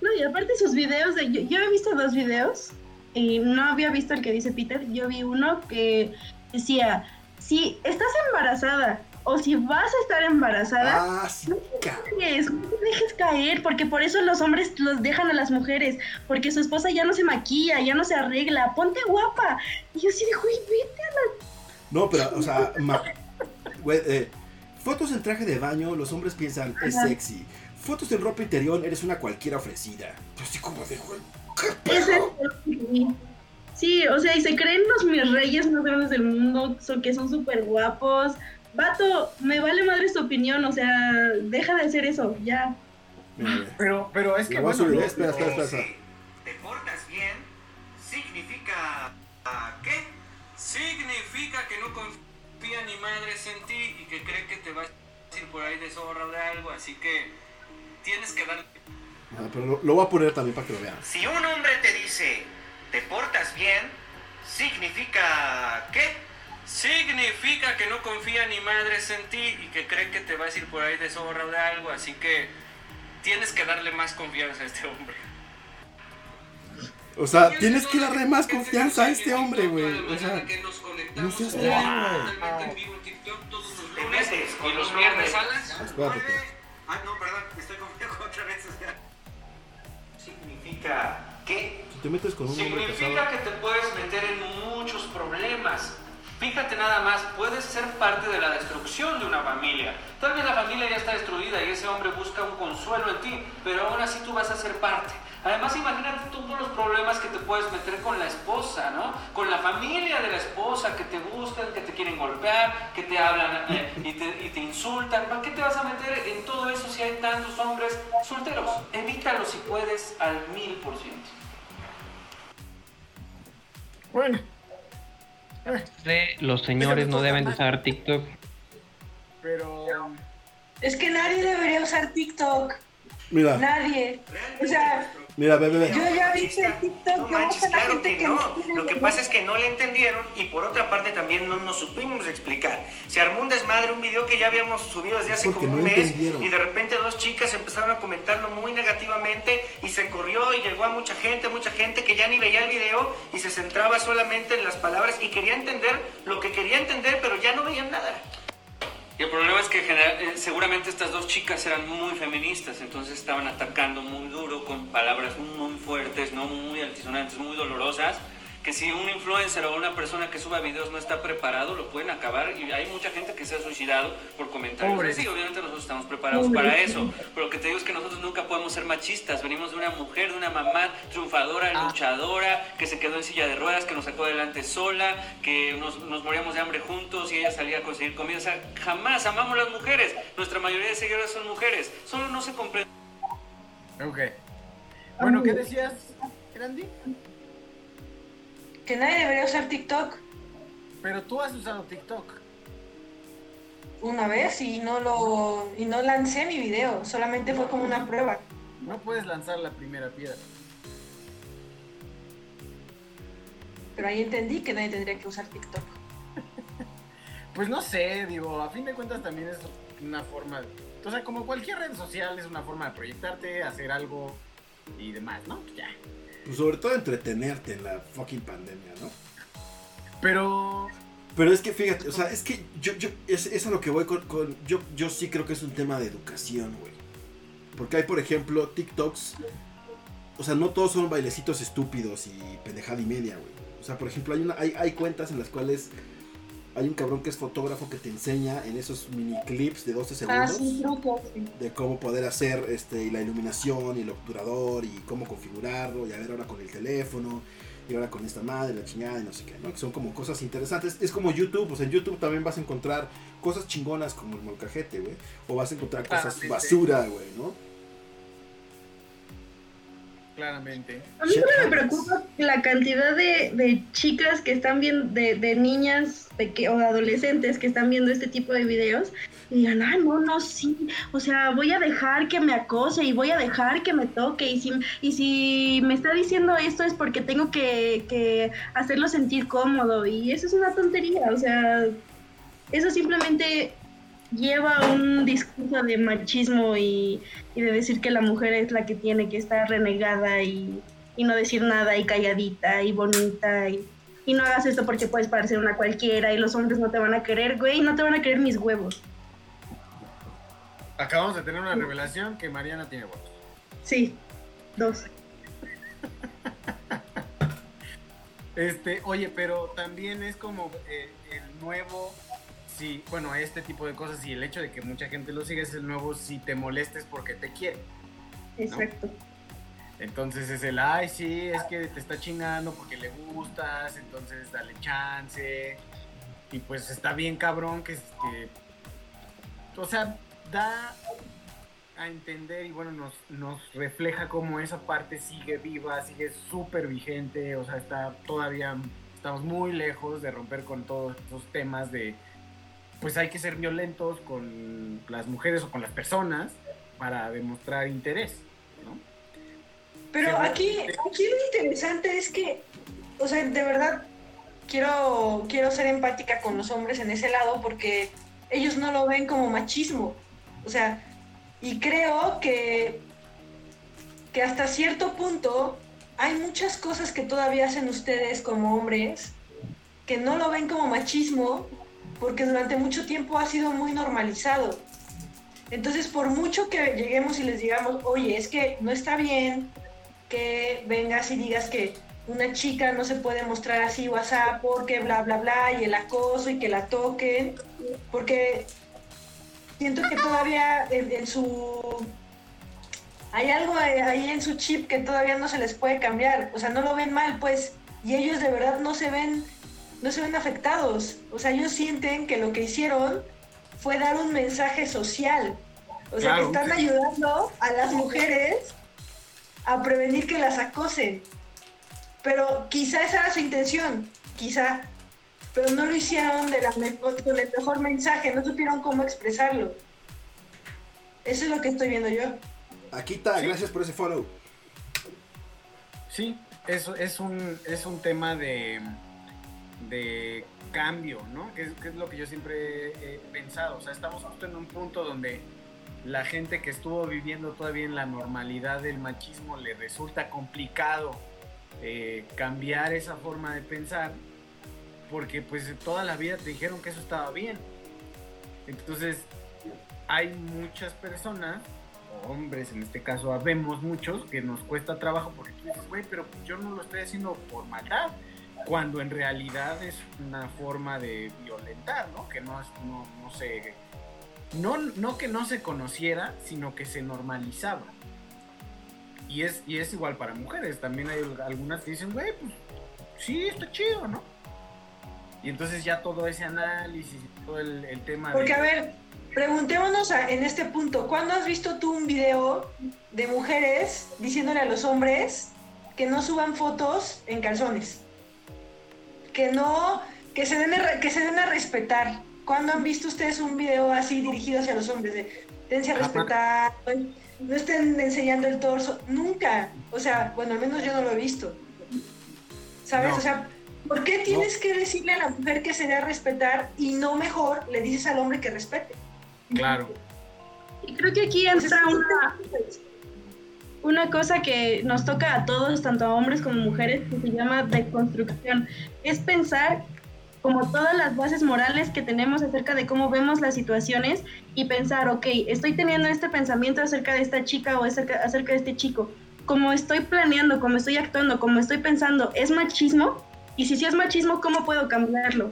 ¿no? Y aparte sus videos de. Yo, yo he visto dos videos y no había visto el que dice Peter, yo vi uno que decía, si estás embarazada o si vas a estar embarazada, Ah, sí, dejes, no te dejes caer, porque por eso los hombres los dejan a las mujeres, porque su esposa ya no se maquilla, ya no se arregla, ponte guapa. Y yo así de, güey, vete a la... No, pero, o sea, ma- eh, fotos en traje de baño, los hombres piensan, es sexy. Fotos en ropa interior, eres una cualquiera ofrecida. Yo así como de, ¿qué. Sí, o sea, y se creen los mis reyes más grandes del mundo, son, que son súper guapos. Vato, me vale madre tu opinión, o sea, deja de hacer eso, ya. Pero, pero es que bueno, subir, espera, espera, espera, espera. Si te portas bien, significa ¿a ¿qué? Significa que no confía ni madres en ti y que cree que te vas a ir por ahí de zorra o de algo, así que tienes que dar Ah, pero lo, lo voy a poner también para que lo vean. Si un hombre te dice te portas bien, significa ¿qué? Significa que no confía ni madres en ti y que cree que te vas a ir por ahí de zorra o de algo, así que tienes que darle más confianza a este hombre. O sea, tienes que darle más confianza a este hombre, güey. O sea, no seas güey. Te metes con ¿Y los viernes? Espérate. Puede- Ah, no, perdón, estoy confundido con [laughs] otra vez. Significa ¿qué? Si te metes con un hombre Significa casado. que te puedes meter en muchos problemas. Fíjate nada más, puedes ser parte de la destrucción de una familia. Tal vez la familia ya está destruida y ese hombre busca un consuelo en ti, pero aún así tú vas a ser parte. Además, imagínate todos los problemas que te puedes meter con la esposa, ¿no? Con la familia de la esposa que te buscan, que te quieren golpear, que te hablan eh, y, te, y te insultan. ¿Para qué te vas a meter en todo eso si hay tantos hombres solteros? Evítalo si puedes al mil por ciento. Bueno, De los señores no deben de usar TikTok. pero Es que nadie debería usar TikTok. Mira, Nadie. O sea, mira, ve, ve, ve. yo ya vi el TikTok. No manches, claro que no. Lo que pasa es que no le entendieron y por otra parte también no nos supimos explicar. Se armó un desmadre, un video que ya habíamos subido desde hace Porque como un no mes y de repente dos chicas empezaron a comentarlo muy negativamente y se corrió y llegó a mucha gente, mucha gente que ya ni veía el video y se centraba solamente en las palabras y quería entender lo que quería entender pero ya no veían nada. El problema es que eh, seguramente estas dos chicas eran muy feministas, entonces estaban atacando muy duro con palabras muy fuertes, no muy altisonantes, muy dolorosas, que si un influencer o una persona que suba videos no está preparado, lo pueden acabar y hay mucha gente que se ha suicidado por comentarios Pobres. así. Obviamente nosotros estamos preparados para eso, pero lo que te digo es que nosotros nunca podemos ser machistas, venimos de una mujer, de una mamá triunfadora, Ah. luchadora, que se quedó en silla de ruedas, que nos sacó adelante sola, que nos, nos moríamos de hambre juntos y ella salía a conseguir comida. O sea, jamás amamos las mujeres. Nuestra mayoría de seguidores son mujeres. Solo no se comprende. ok. Bueno, ¿qué decías, Randy? Que nadie debería usar TikTok Pero tú has usado TikTok. una vez y no lo y no lancé mi video, solamente fue como una prueba. No puedes lanzar la primera piedra. Pero ahí entendí que nadie tendría que usar TikTok. [laughs] Pues no sé, digo, a fin de cuentas también es una forma, de- o sea, como cualquier red social es una forma de proyectarte, hacer algo y demás, ¿no? Pues ya. Pues sobre todo entretenerte en la fucking pandemia, ¿no? Pero Pero es que fíjate, o sea, es que yo, yo, es, es a lo que voy con, con- yo, yo sí creo que es un tema de educación, güey. Porque hay, por ejemplo, TikToks, o sea, no todos son bailecitos estúpidos y pendejada y media, güey. O sea, por ejemplo, hay, una, hay, hay cuentas en las cuales hay un cabrón que es fotógrafo que te enseña en esos mini clips de 12 Ah, segundos sí, trucos. sí. de cómo poder hacer este, la iluminación y el obturador y cómo configurarlo y a ver ahora con el teléfono y ahora con esta madre, la chingada y no sé qué, ¿no? Que son como cosas interesantes. Es como YouTube, pues en YouTube también vas a encontrar cosas chingonas como el molcajete, güey. O vas a encontrar cosas Claramente. basura, güey, ¿no? Claramente. A mí solo me preocupa la cantidad de, de chicas que están viendo, de, de niñas o adolescentes que están viendo este tipo de videos y digan, ah, no, no, sí, o sea, voy a dejar que me acose y voy a dejar que me toque y si, y si me está diciendo esto es porque tengo que, que hacerlo sentir cómodo y eso es una tontería, o sea, eso simplemente lleva un discurso de machismo y, y de decir que la mujer es la que tiene que estar renegada y y no decir nada y calladita y bonita y, y no hagas esto porque puedes parecer una cualquiera y los hombres no te van a querer, güey, no te van a querer mis huevos. Acabamos de tener una revelación que Mariana tiene huevos. Sí, dos. Este, oye, pero también es como eh, el nuevo, sí, bueno, este tipo de cosas y el hecho de que mucha gente lo sigue es el nuevo si te molestes porque te quiere. Exacto. Entonces es el, ay, sí, es que te está chingando porque le gustas, entonces dale chance. Y pues está bien cabrón que, que o sea, da a entender y bueno, nos, nos refleja cómo esa parte sigue viva, sigue súper vigente, o sea, está todavía, estamos muy lejos de romper con todos estos temas de, pues hay que ser violentos con las mujeres o con las personas para demostrar interés, ¿no? Pero aquí, aquí lo interesante es que, o sea, de verdad quiero, quiero ser empática con los hombres en ese lado porque ellos no lo ven como machismo. O sea, y creo que, que hasta cierto punto hay muchas cosas que todavía hacen ustedes como hombres que no lo ven como machismo porque durante mucho tiempo ha sido muy normalizado. Entonces, por mucho que lleguemos y les digamos, oye, es que no está bien que vengas y digas que una chica no se puede mostrar así WhatsApp porque bla, bla, bla, y el acoso y que la toquen, porque siento que todavía en, en su... Hay algo ahí en su chip que todavía no se les puede cambiar, o sea, no lo ven mal, pues, y ellos de verdad no se ven, no se ven afectados, o sea, ellos sienten que lo que hicieron fue dar un mensaje social, o sea, Claro, que están ayudando a las mujeres a prevenir que las acosen. Pero quizá esa era su intención, quizá. Pero no lo hicieron de la me- con el mejor mensaje, no supieron cómo expresarlo. Eso es lo que estoy viendo yo. Aquí está, Sí. gracias por ese follow. Sí, eso es un, es un tema de, de cambio, ¿no? Que es, lo que yo siempre he pensado. O sea, estamos justo en un punto donde la gente que estuvo viviendo todavía en la normalidad del machismo le resulta complicado eh, cambiar esa forma de pensar porque pues toda la vida te dijeron que eso estaba bien. Entonces, hay muchas personas hombres, en este caso habemos muchos, que nos cuesta trabajo porque tú dices, güey, pero yo no lo estoy haciendo por matar, cuando en realidad es una forma de violentar, ¿no? Que no, no, no se... No, no que no se conociera, sino que se normalizaba. Y es, y es igual para mujeres, también hay algunas que dicen, güey, pues sí, está chido, ¿no? Y entonces ya todo ese análisis, todo el, el tema Porque, de... a ver, preguntémonos a- en este punto, ¿cuándo has visto tú un video de mujeres diciéndole a los hombres que no suban fotos en calzones? Que no, que se den a, que se den a respetar. ¿Cuándo han visto ustedes un video así dirigido hacia los hombres? De, dense a respetar, no estén enseñando el torso. Nunca. O sea, bueno, al menos yo no lo he visto. ¿Sabes? No. O sea, ¿por qué tienes que decirle a la mujer que se dé a respetar y no mejor le dices al hombre que respete? Claro. Y creo que aquí Pues es entra una, una cosa que nos toca a todos, tanto a hombres como mujeres, que se llama deconstrucción. Es pensar como todas las bases morales que tenemos acerca de cómo vemos las situaciones y pensar, ok, estoy teniendo este pensamiento acerca de esta chica o acerca, acerca de este chico. Como estoy planeando, como estoy actuando, como estoy pensando, ¿es machismo? Y si sí es machismo, ¿cómo puedo cambiarlo?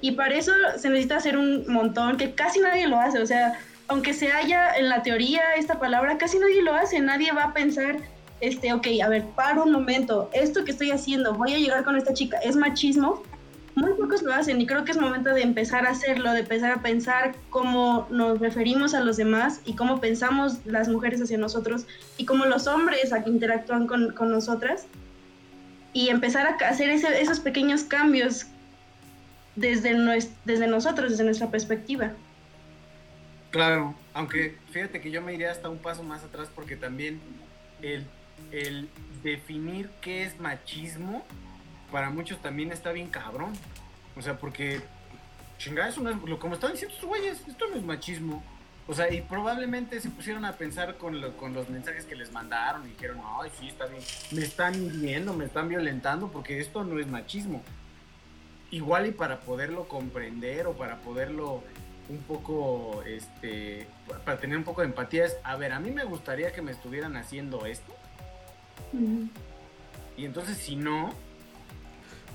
Y para eso se necesita hacer un montón que casi nadie lo hace. O sea, aunque se haya en la teoría esta palabra, casi nadie lo hace. Nadie va a pensar, este, ok, a ver, paro un momento. Esto que estoy haciendo, voy a llegar con esta chica, ¿es machismo? Muy pocos lo hacen y creo que es momento de empezar a hacerlo, de empezar a pensar cómo nos referimos a los demás y cómo pensamos las mujeres hacia nosotros y cómo los hombres interactúan con, con nosotras y empezar a hacer ese- esos pequeños cambios desde, nues- desde nosotros, desde nuestra perspectiva. Claro, aunque fíjate que yo me iría hasta un paso más atrás porque también el, el definir qué es machismo para muchos también está bien cabrón. O sea, porque chingada, eso no es, como están diciendo estos güeyes, esto no es machismo. O sea, y probablemente se pusieron a pensar con, lo- con los mensajes que les mandaron y dijeron, ay, sí, está bien, me están hiriendo, me están violentando, porque esto no es machismo. Igual y para poderlo comprender o para poderlo un poco, este, para tener un poco de empatía es, a ver, a mí me gustaría que me estuvieran haciendo esto. Y entonces si no,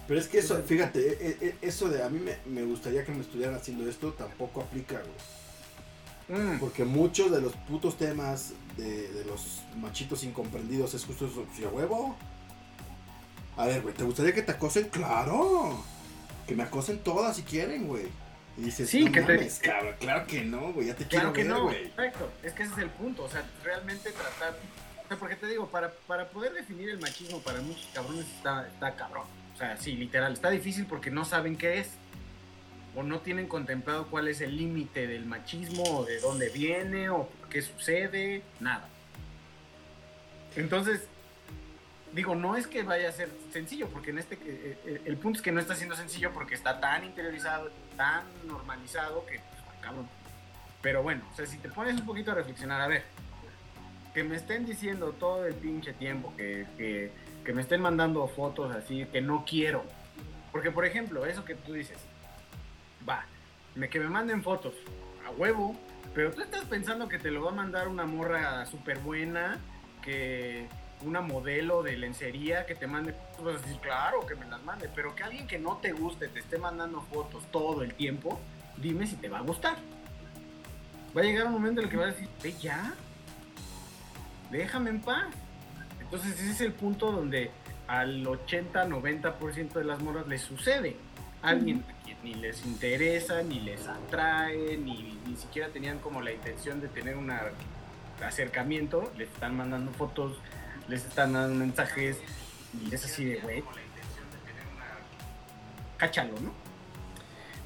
Pero es que eso, fíjate, e- e- eso de a mí me, me gustaría que me estuvieran haciendo esto tampoco aplica, güey. mm, Porque muchos de los putos temas de, de los machitos incomprendidos es justo eso, si a huevo. A ver, güey, ¿te gustaría que te acosen? ¡Claro! Que me acosen todas si quieren, güey. Y dices, Sí, no que te- mames, cabrón, claro que no, güey, ya te Claro que quiero ver, no, güey. perfecto. Es que ese es el punto. O sea, realmente tratar. O sea, porque te digo, para, para poder definir el machismo para muchos cabrones está, está cabrón. O sea, sí, literal. Está difícil porque no saben qué es. O no tienen contemplado cuál es el límite del machismo, o de dónde viene, o qué sucede, nada. Entonces, digo, no es que vaya a ser sencillo, porque en este eh, eh, el punto es que no está siendo sencillo porque está tan interiorizado, tan normalizado que, pues, cabrón. Pero bueno, o sea, si te pones un poquito a reflexionar, a ver, que me estén diciendo todo el pinche tiempo, que, que, que me estén mandando fotos así, que no quiero. Porque, por ejemplo, eso que tú dices, va, me, que me manden fotos, a huevo, pero tú estás pensando que te lo va a mandar una morra súper buena, que una modelo de lencería que te mande, tú vas a decir, claro, que me las mande, pero que alguien que no te guste te esté mandando fotos todo el tiempo, dime si te va a gustar. Va a llegar un momento en el que vas a decir, ve ya, déjame en paz. Entonces ese es el punto donde al 80-90% de las morras les sucede. Alguien a quien ni les interesa, ni les atrae, ni, ni siquiera tenían como la intención de tener un acercamiento, les están mandando fotos, les están dando mensajes, y es así de, güey, cáchalo, ¿no?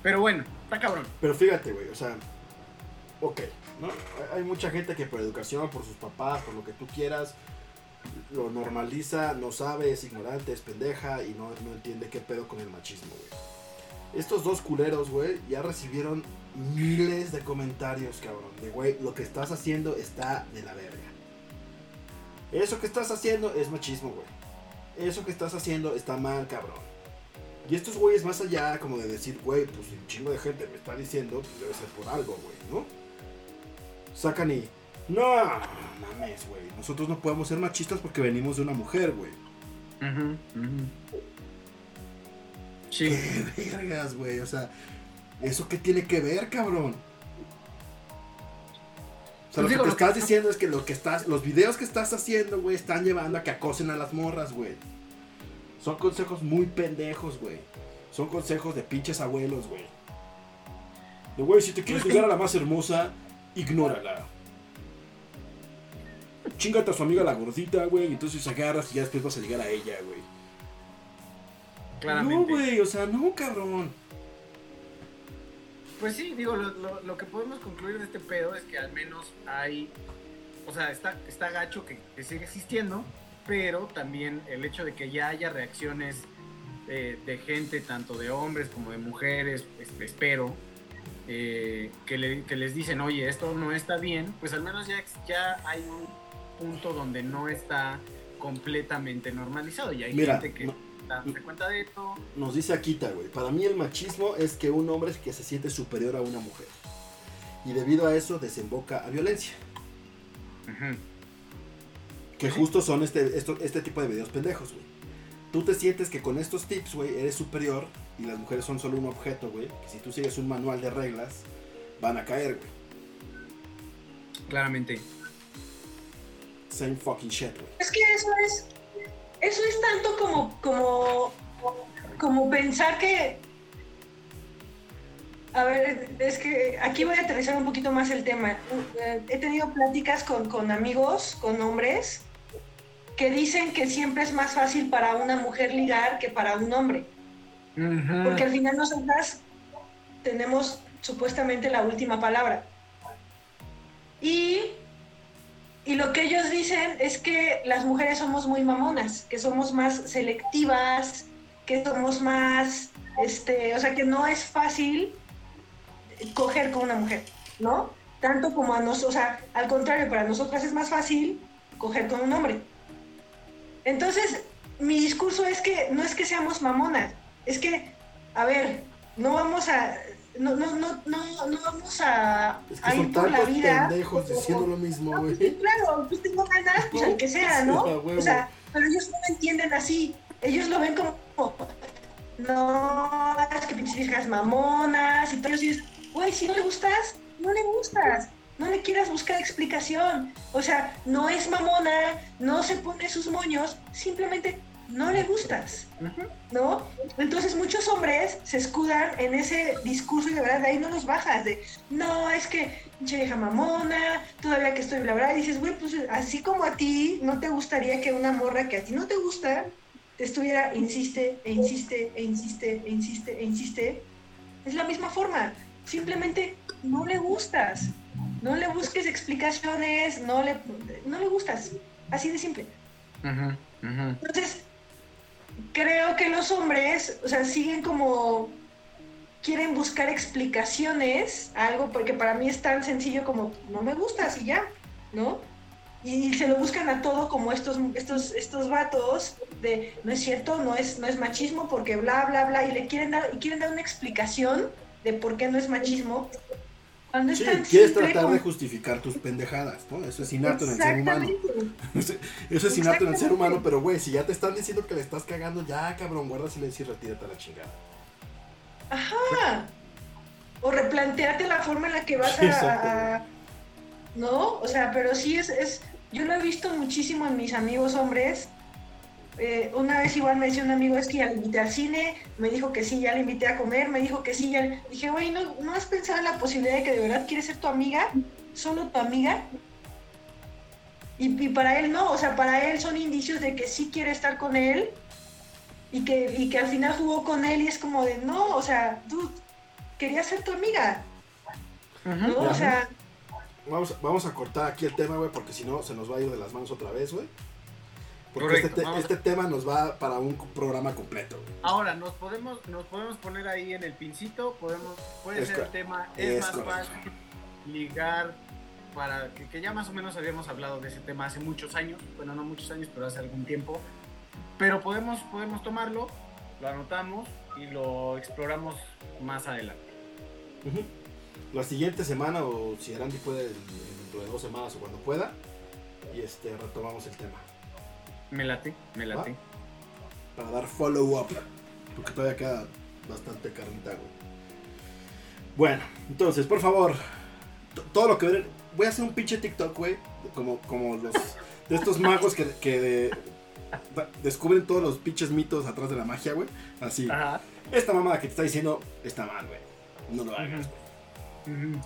Pero bueno, está cabrón. Pero fíjate, güey, o sea, ok, ¿no? Hay- mucha gente que por educación, por sus papás, por lo que tú quieras, lo normaliza, no sabe, es ignorante, es pendeja y no, no entiende qué pedo con el machismo, güey. Estos dos culeros, güey, ya recibieron miles de comentarios, cabrón, de, güey, lo que estás haciendo está de la verga. Eso que estás haciendo es machismo, güey. Eso que estás haciendo está mal, cabrón. Y estos güeyes, más allá como de decir, güey, pues un chingo de gente me está diciendo, pues debe ser por algo, güey, ¿no? Sacan y, no, mames, güey, nosotros no podemos ser machistas porque venimos de una mujer, güey. Sí. [laughs] Qué vergas, güey, o sea, ¿eso qué tiene que ver, cabrón? O sea, Pues lo que te lo que- estás diciendo es que lo que estás, los videos que estás haciendo, güey, están llevando a que acosen a las morras, güey. Son consejos muy pendejos, güey. Son consejos de pinches abuelos, güey. De, güey, si te quieres ligar a la más hermosa, ignórala. Chingate a su amiga la gordita, güey, y entonces agarras y ya después vas a llegar a ella, güey. Claramente. No, güey, o sea, no, cabrón. Pues sí, digo, lo, lo- lo que podemos concluir de este pedo es que al menos hay, o sea, está, está gacho que, que sigue existiendo, pero también el hecho de que ya haya reacciones eh, de gente, tanto de hombres como de mujeres, pues, espero, eh, que, le- que les dicen, oye, esto no está bien, pues al menos ya, ya hay un punto donde no está completamente normalizado y hay Mira, gente que no- está dándose cuenta de esto. Nos dice Akita, güey. Para mí el machismo es que un hombre es que se siente superior a una mujer. Y debido a eso desemboca a violencia. Que justo son este, esto- este tipo de videos pendejos, güey. Tú te sientes que con estos tips, güey, eres superior y las mujeres son solo un objeto, güey. Que si tú sigues un manual de reglas, van a caer, güey. Claramente. Same fucking shit, güey. Es que eso es, eso es tanto como, como, como pensar que, a ver, es que aquí voy a aterrizar un poquito más el tema. Eh, He tenido pláticas con, con amigos, con hombres, que dicen que siempre es más fácil para una mujer ligar que para un hombre. Porque al final nosotras tenemos supuestamente la última palabra. Y, y lo que ellos dicen es que las mujeres somos muy mamonas, que somos más selectivas, que somos más, este, o sea, que no es fácil coger con una mujer, ¿no? tanto como a nosotros, o sea, al contrario, para nosotras es más fácil coger con un hombre. Entonces, mi discurso es que no es que seamos mamonas, es que, a ver, no vamos a, no, no, no, no, no vamos a, Es que a son ir por la vida. pendejos diciendo lo mismo, No, güey. pues, sí, claro, pues tengo ganas, pues el que sea, ¿no? Sí. O sea, pero ellos no lo entienden así. Ellos lo ven como, no, es que pinches viejas mamonas y todo. Y dices, güey, si no le gustas, no le gustas. No le quieras buscar explicación. O sea, no es mamona, no se pone sus moños, simplemente no le gustas. ¿no? Entonces muchos hombres se escudan en ese discurso y de verdad de ahí no los bajas, de no, es que pinche vieja mamona, todavía que estoy bla bla, y dices, güey, pues así como a ti no te gustaría que una morra que a ti no te gusta te estuviera, insiste, e insiste, e insiste, e insiste, e insiste, es la misma forma, simplemente no le gustas, no le busques explicaciones, no le, no le gustas, así de simple. Entonces, creo que los hombres, o sea, siguen como quieren buscar explicaciones a algo porque para mí es tan sencillo como no me gustas y ya, ¿no? Y, se lo buscan a todo como estos estos estos vatos de no es cierto, no es no es machismo porque bla bla bla y le quieren dar y quieren dar una explicación de por qué no es machismo. Es Sí, quieres tratar de justificar tus pendejadas, ¿no? Eso es innato en el ser humano. [laughs] Eso es innato en el ser humano, pero güey, si ya te están diciendo que le estás cagando, ya cabrón, guarda silencio y retírate a la chingada. Ajá. O replantearte la forma en la que vas Sí, a, [laughs] a- ¿No? O sea, pero sí es, es... Yo lo he visto muchísimo en mis amigos hombres. Eh, una vez igual me decía un amigo, es que ya le invité al cine, me dijo que sí, ya le invité a comer, me dijo que sí, ya... le- Dije, güey, ¿no, ¿no has pensado en la posibilidad de que de verdad quieres ser tu amiga? ¿Solo tu amiga? Y, y para él no, o sea, para él son indicios de que sí quiere estar con él y que, y que al final jugó con él y es como de, no, o sea, dude, quería ser tu amiga, ¿no? O Ajá. sea, Vamos, vamos a cortar aquí el tema, güey, porque si no se nos va a ir de las manos otra vez, güey. Porque Correcto, este, te- este tema nos va para un programa completo. Ahora, nos podemos, nos podemos poner ahí en el pincito, podemos, puede Es ser el tema, es, es más correcto. fácil ligar para que, que ya más o menos habíamos hablado de ese tema hace muchos años, bueno no muchos años, pero hace algún tiempo. Pero podemos, podemos tomarlo, lo anotamos y lo exploramos más adelante. La siguiente semana, o si Randy puede, dentro de dos semanas o cuando pueda, y este retomamos el tema. Me late, me late. Para dar follow up. Porque todavía queda bastante carnita, güey. Bueno, entonces, por favor, todo lo que ven. Voy a hacer un pinche TikTok, güey. Como, como los. De estos magos que, que de- da- descubren todos los pinches mitos atrás de la magia, güey. Así. Ajá. Esta mamada que te está diciendo está mal, güey. No lo hagas, güey.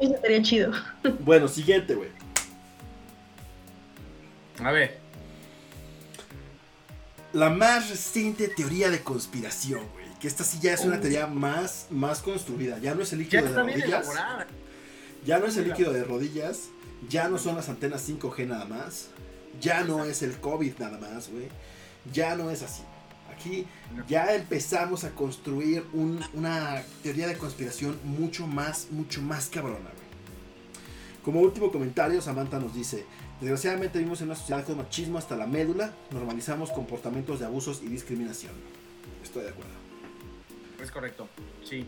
Eso estaría chido. [laughs] Bueno, siguiente, güey. A ver, La más reciente teoría de conspiración, güey. Que esta sí ya es una Uh. teoría más, más construida. Ya no es el ya líquido de rodillas. elaborada. Ya no es el líquido de rodillas. Ya no son las antenas 5G nada más. Ya no es el COVID nada más, güey. Ya no es así. Aquí ya empezamos a construir un- una teoría de conspiración mucho más, mucho más cabrona, güey. Como último comentario, Samantha nos dice, desgraciadamente vivimos en una sociedad con machismo hasta la médula, normalizamos comportamientos de abusos y discriminación. Estoy de acuerdo. Es correcto, sí.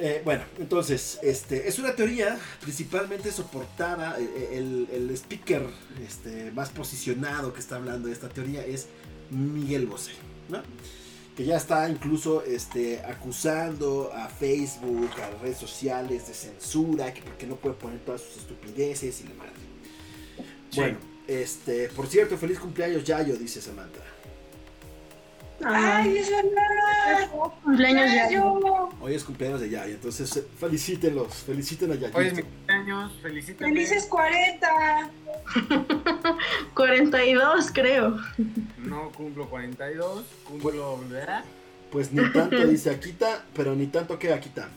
Eh, bueno, entonces, este, es una teoría principalmente soportada, eh, el, el speaker este, más posicionado que está hablando de esta teoría es Miguel Bosé, ¿no? Que ya está incluso este, acusando a Facebook, a las redes sociales de censura, que porque no puede poner todas sus estupideces y la madre. Sí. Bueno, este, por cierto, feliz cumpleaños Yayo, dice Samantha. ¡ay, es verdad! cumpleaños ya. yo! Hoy es cumpleaños de Yayo, entonces eh, felicítenlos, feliciten a Yayo. Hoy es mi cumpleaños, felicítame. ¡Felices 40! 42, [laughs] creo. No cumplo 42, cumplo... ¿verdad? Pues ni tanto dice Akita, pero ni tanto que Akita.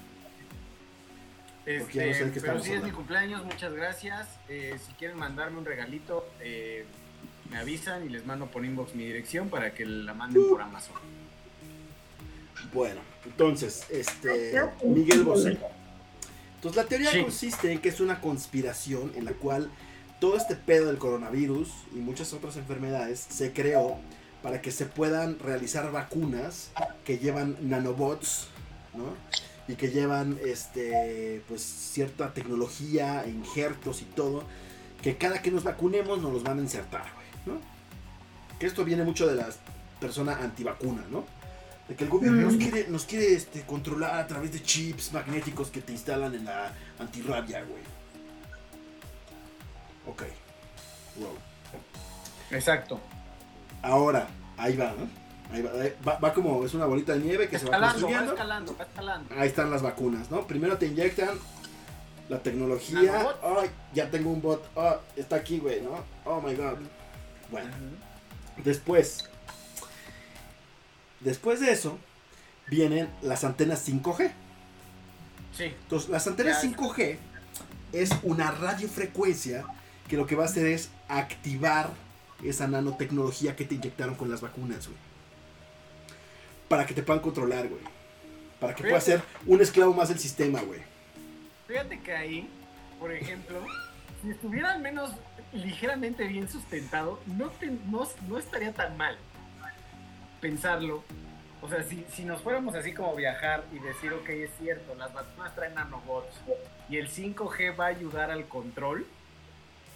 Ya no sé Este, pero sí es mi cumpleaños, muchas gracias. Eh, si quieren mandarme un regalito, eh, me avisan y les mando por inbox mi dirección para que la manden por Amazon. Bueno, entonces, este Miguel Bosé. Entonces la teoría Sí. consiste en que es una conspiración en la cual todo este pedo del coronavirus y muchas otras enfermedades se creó para que se puedan realizar vacunas que llevan nanobots, ¿no? Y que llevan este pues cierta tecnología, injertos y todo, que cada que nos vacunemos nos los van a insertar, güey, ¿no? Que esto viene mucho de la persona antivacuna, ¿no? De que el gobierno nos Mm. quiere, nos quiere este, controlar a través de chips magnéticos que te instalan en la antirrabia, güey. Ok. Wow. Exacto. Ahora, ahí va, ¿no? Ahí va, ahí va, va como, es una bolita de nieve que se va construyendo. escalando, va escalando. Ahí están las vacunas, ¿no? Primero te inyectan la tecnología. Ay, ya tengo un bot. Ah, está aquí, güey, ¿no? Oh my god. Bueno, después. Después de eso, vienen las antenas 5G. Sí. Entonces, las antenas Ya. 5G es una radiofrecuencia que lo que va a hacer es activar esa nanotecnología que te inyectaron con las vacunas, güey. Para que te puedan controlar, güey. Para que puedas ser un esclavo más del sistema, güey. Fíjate que ahí, por ejemplo, si estuviera al menos ligeramente bien sustentado, no, te- no, no estaría tan mal pensarlo. O sea, si, si nos fuéramos así como viajar y decir, ok, es cierto, las vacunas traen nanobots y el 5G va a ayudar al control,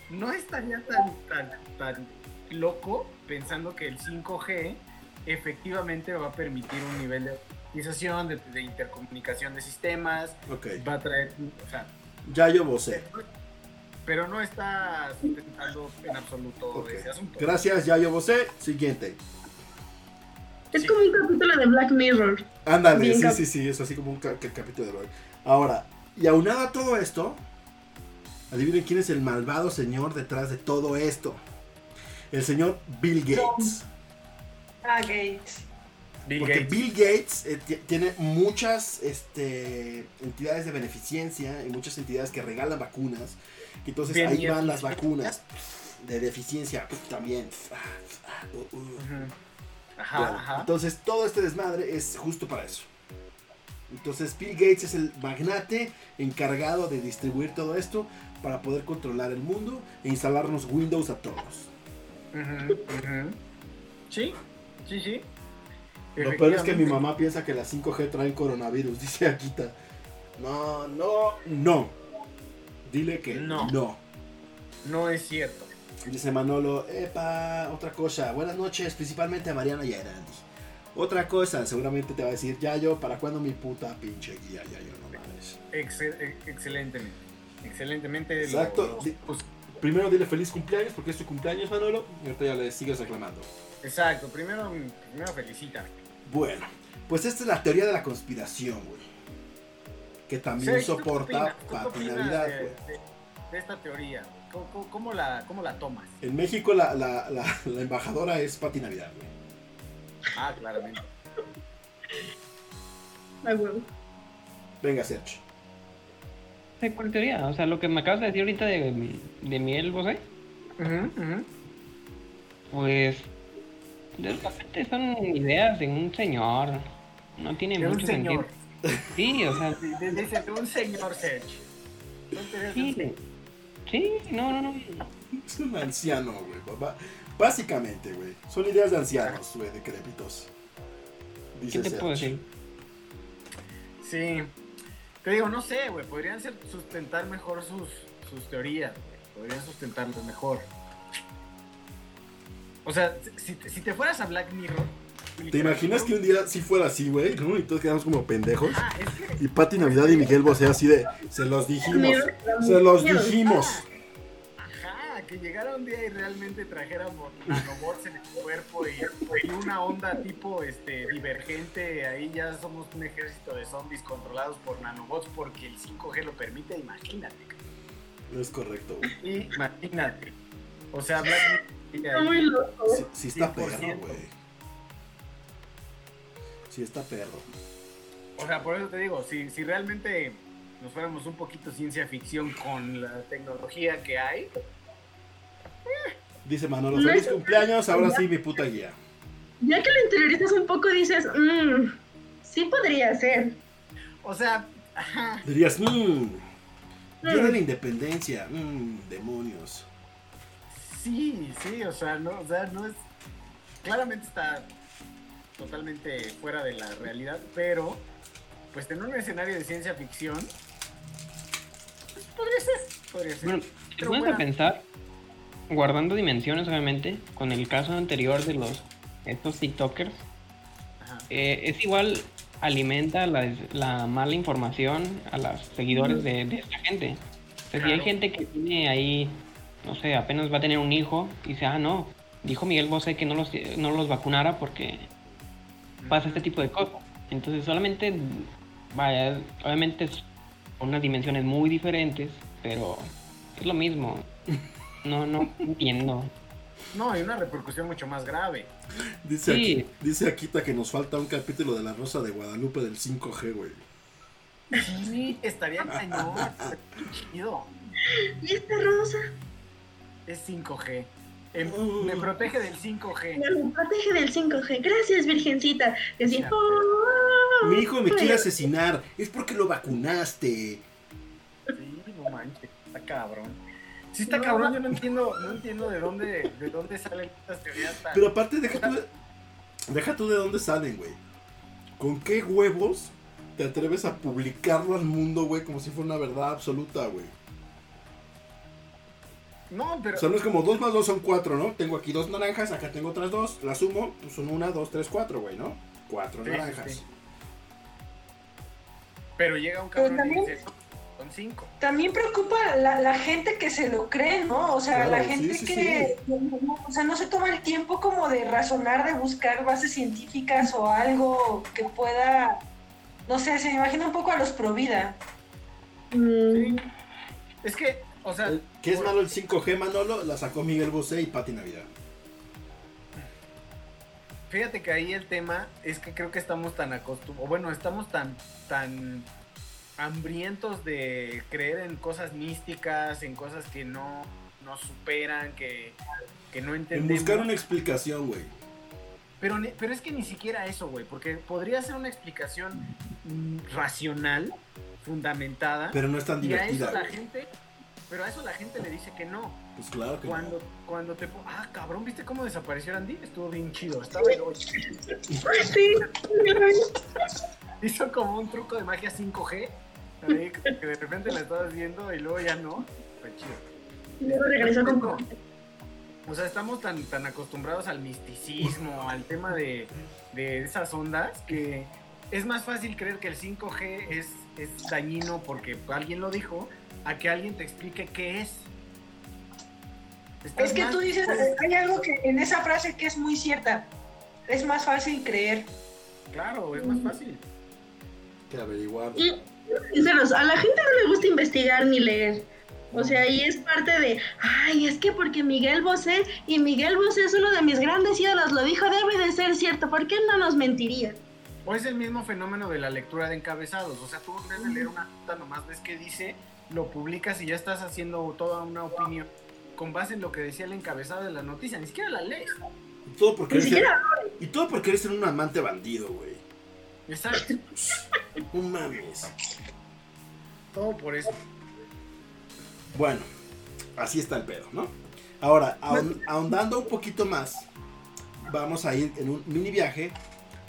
no estaría tan, tan, tan loco pensando que el 5G efectivamente va a permitir un nivel de optimización, de, de intercomunicación de sistemas, Ok. va a traer, o sea, Ya yo vocé. pero no está sustentando en absoluto Ok. ese asunto. Gracias, ya yo vocé. Siguiente. Es Sí. como un capítulo de Black Mirror. Ándale, sí, sí, sí, es así como un ca- capítulo de Roy. Ahora, y aunado a todo esto, adivinen quién es el malvado señor detrás de todo esto. El señor Bill Gates. Ah, Gates. Bill Porque Gates. Bill Gates eh, ti- tiene muchas este, entidades de beneficencia y muchas entidades que regalan vacunas. Y entonces Bien, ahí van las vacunas de deficiencia también. Uh, uh. Ujú. Ajá, Bueno, ajá. Entonces todo este desmadre es justo para eso. Entonces Bill Gates es el magnate encargado de distribuir todo esto para poder controlar el mundo e instalarnos Windows a todos. Sí, sí, sí. Lo peor es que mi mamá piensa que las 5G traen coronavirus, [laughs] dice Akita. No, no, no. Dile que no. No. No es cierto. Dice Manolo, epa, otra cosa. Buenas noches, principalmente a Mariana y a Erandi. Otra cosa, seguramente te va a decir, ya yo, ¿para cuándo mi puta pinche guía? Ya yo, no mames. Excel- ex- excelentemente. Excelentemente. Exacto. lo- pues, Primero dile feliz cumpleaños porque es tu cumpleaños, Manolo. Y ahorita ya le sigues reclamando. Exacto. Primero, primero felicita. Bueno, pues esta es la teoría de la conspiración, güey. Que también Sí, ¿tú qué soporta Pati Navidad, de, güey. de- de esta teoría? ¿Cómo, cómo- cómo la, ¿Cómo la tomas? En México la, la- la- la embajadora es Pati Navidad, güey. Ah, claramente. A huevo. Venga, Sergio. ¿De cuál teoría? O sea, lo que me acabas de decir ahorita de, de Miel Bosé, Ujú, ujú. pues de repente son ideas de un señor. No tiene De un mucho señor. sentido. Sí, o sea, [laughs] Dice de un señor un sí. Sí, no, no, no. Es un anciano, güey. papá. Básicamente, güey. Son ideas de ancianos, güey, decrépitos. Dice ¿Qué te puedo decir? Sí. Te digo, no sé, güey. Podrían ser- sustentar mejor sus, sus teorías, güey. Podrían sustentarlas mejor. O sea, si, si te fueras a Black Mirror. ¿Te imaginas que un día sí fuera así, güey? ¿no? Y todos quedamos como pendejos. Ah, es que. Y Pati Navidad y Miguel Bosé así de, se los dijimos. Se los dijimos. Ajá, que llegara un día y realmente trajéramos nanobots en el cuerpo y, y una onda tipo este divergente, ahí ya somos un ejército de zombies controlados por nanobots porque el 5G lo permite, imagínate. Es correcto, güey. Imagínate. O sea, Black Mirror, Está muy loco. Sí, sí está 100%. perro, güey. Sí está perro. O sea, por eso te digo, si, si realmente nos fuéramos un poquito ciencia ficción con la tecnología que hay, Dice Manolo, No feliz cumpleaños, ahora sí mi puta guía. Ya que lo interiorizas un poco, dices, mmm, sí podría ser. o sea, ajá, Dirías, mmm, Día de la Independencia. Mmm, demonios. Sí, sí, o sea, no, o sea, no es. Claramente está totalmente fuera de la realidad, pero pues en un escenario de ciencia ficción. Pues podría ser, podría ser. Bueno, te pensar, guardando dimensiones obviamente, con el caso anterior de los estos TikTokers, eh, es igual alimenta la, la mala información a los seguidores de, de esta gente. O sea, si hay gente que tiene ahí, no sé, apenas va a tener un hijo y dice, ah, no, dijo Miguel Bosé que no los, no los vacunara porque pasa este tipo de cosas. Entonces solamente, vaya, obviamente es unas dimensiones muy diferentes, pero es lo mismo. [laughs] No, no entiendo. No, hay una repercusión mucho más grave. Dice, Sí. aquí, dice Akita que nos falta un capítulo de La Rosa de Guadalupe del 5G, güey. Sí, estaría cañón. estaría chido. ¿Y esta rosa? Es 5G. Em, Uh. Me protege del 5G. Me protege del 5G. Gracias, virgencita. Decía. "Oh". Mi hijo me quiere asesinar. Es porque lo vacunaste. Sí, no manches, está cabrón. Sí está cabrón, yo no entiendo, no entiendo de dónde, de dónde salen estas teorías tan... Pero aparte, deja tú, de, deja tú de dónde salen, güey. ¿Con qué huevos te atreves a publicarlo al mundo, güey? Como si fuera una verdad absoluta, güey. No, pero... O sea, no es como 2 más 2 son 4, ¿no? Tengo aquí dos naranjas, acá tengo otras dos. Las sumo, pues son 1, 2, 3, 4, güey, ¿no? 4 Sí, naranjas. sí. Pero llega un cabrón y también- dice, son cinco. También preocupa la, la gente que se lo cree, ¿no? O sea, Claro, la gente sí, que o sea, no se toma el tiempo como de razonar, de buscar bases científicas o algo que pueda, no sé, se me imagina un poco a los pro vida. Mm. Es que, o sea... El- ¿Qué es por- malo el 5G, Manolo? La sacó Miguel Bosé y Pati Navidad. Fíjate que ahí el tema es que creo que estamos tan acostumbrados, bueno, estamos tan, tan hambrientos de creer en cosas místicas, en cosas que no nos superan, que, que no En entendemos. buscar una explicación, güey. Pero, pero es que ni siquiera eso, güey, porque podría ser una explicación racional, fundamentada, Pero no es tan y a eso divertida, la güey. gente, pero a eso la gente le dice que no. Pues claro que Cuando, no. cuando te... Ah, cabrón, ¿viste cómo desapareció Andy? Estuvo bien chido, estaba. Sí. Hizo como un truco de magia 5G. ahí, que que de repente la estabas viendo y luego ya no. Fue chido. Luego regresó con O sea, estamos tan, tan acostumbrados al misticismo, al tema de, de esas ondas, que es más fácil creer que el 5G es, es dañino porque alguien lo dijo, a que alguien te explique qué es. Estás Es que tú dices, eh, hay algo que en esa frase que es muy cierta. Es más fácil creer. Claro, es más fácil. Que averiguar. Y, sinceros, a la gente no le gusta investigar ni leer. O sea, ahí es parte de, ay, es que porque Miguel Bosé y Miguel Bosé es uno de mis grandes ídolos, lo dijo, debe de ser cierto, ¿por qué no nos mentiría? O es el mismo fenómeno de la lectura de encabezados. O sea, tú en vez de leer una nota, nomás ves qué dice, lo publicas y ya estás haciendo toda una opinión con base en lo que decía el encabezado de la noticia. Ni siquiera la lees. Y todo porque Ni eres, siquiera, y todo porque eres un amante bandido, güey. Exacto. [laughs] No mames. Todo por eso. Bueno, así está el pedo, ¿no? Ahora, ahon- ahondando un poquito más, vamos a ir en un mini viaje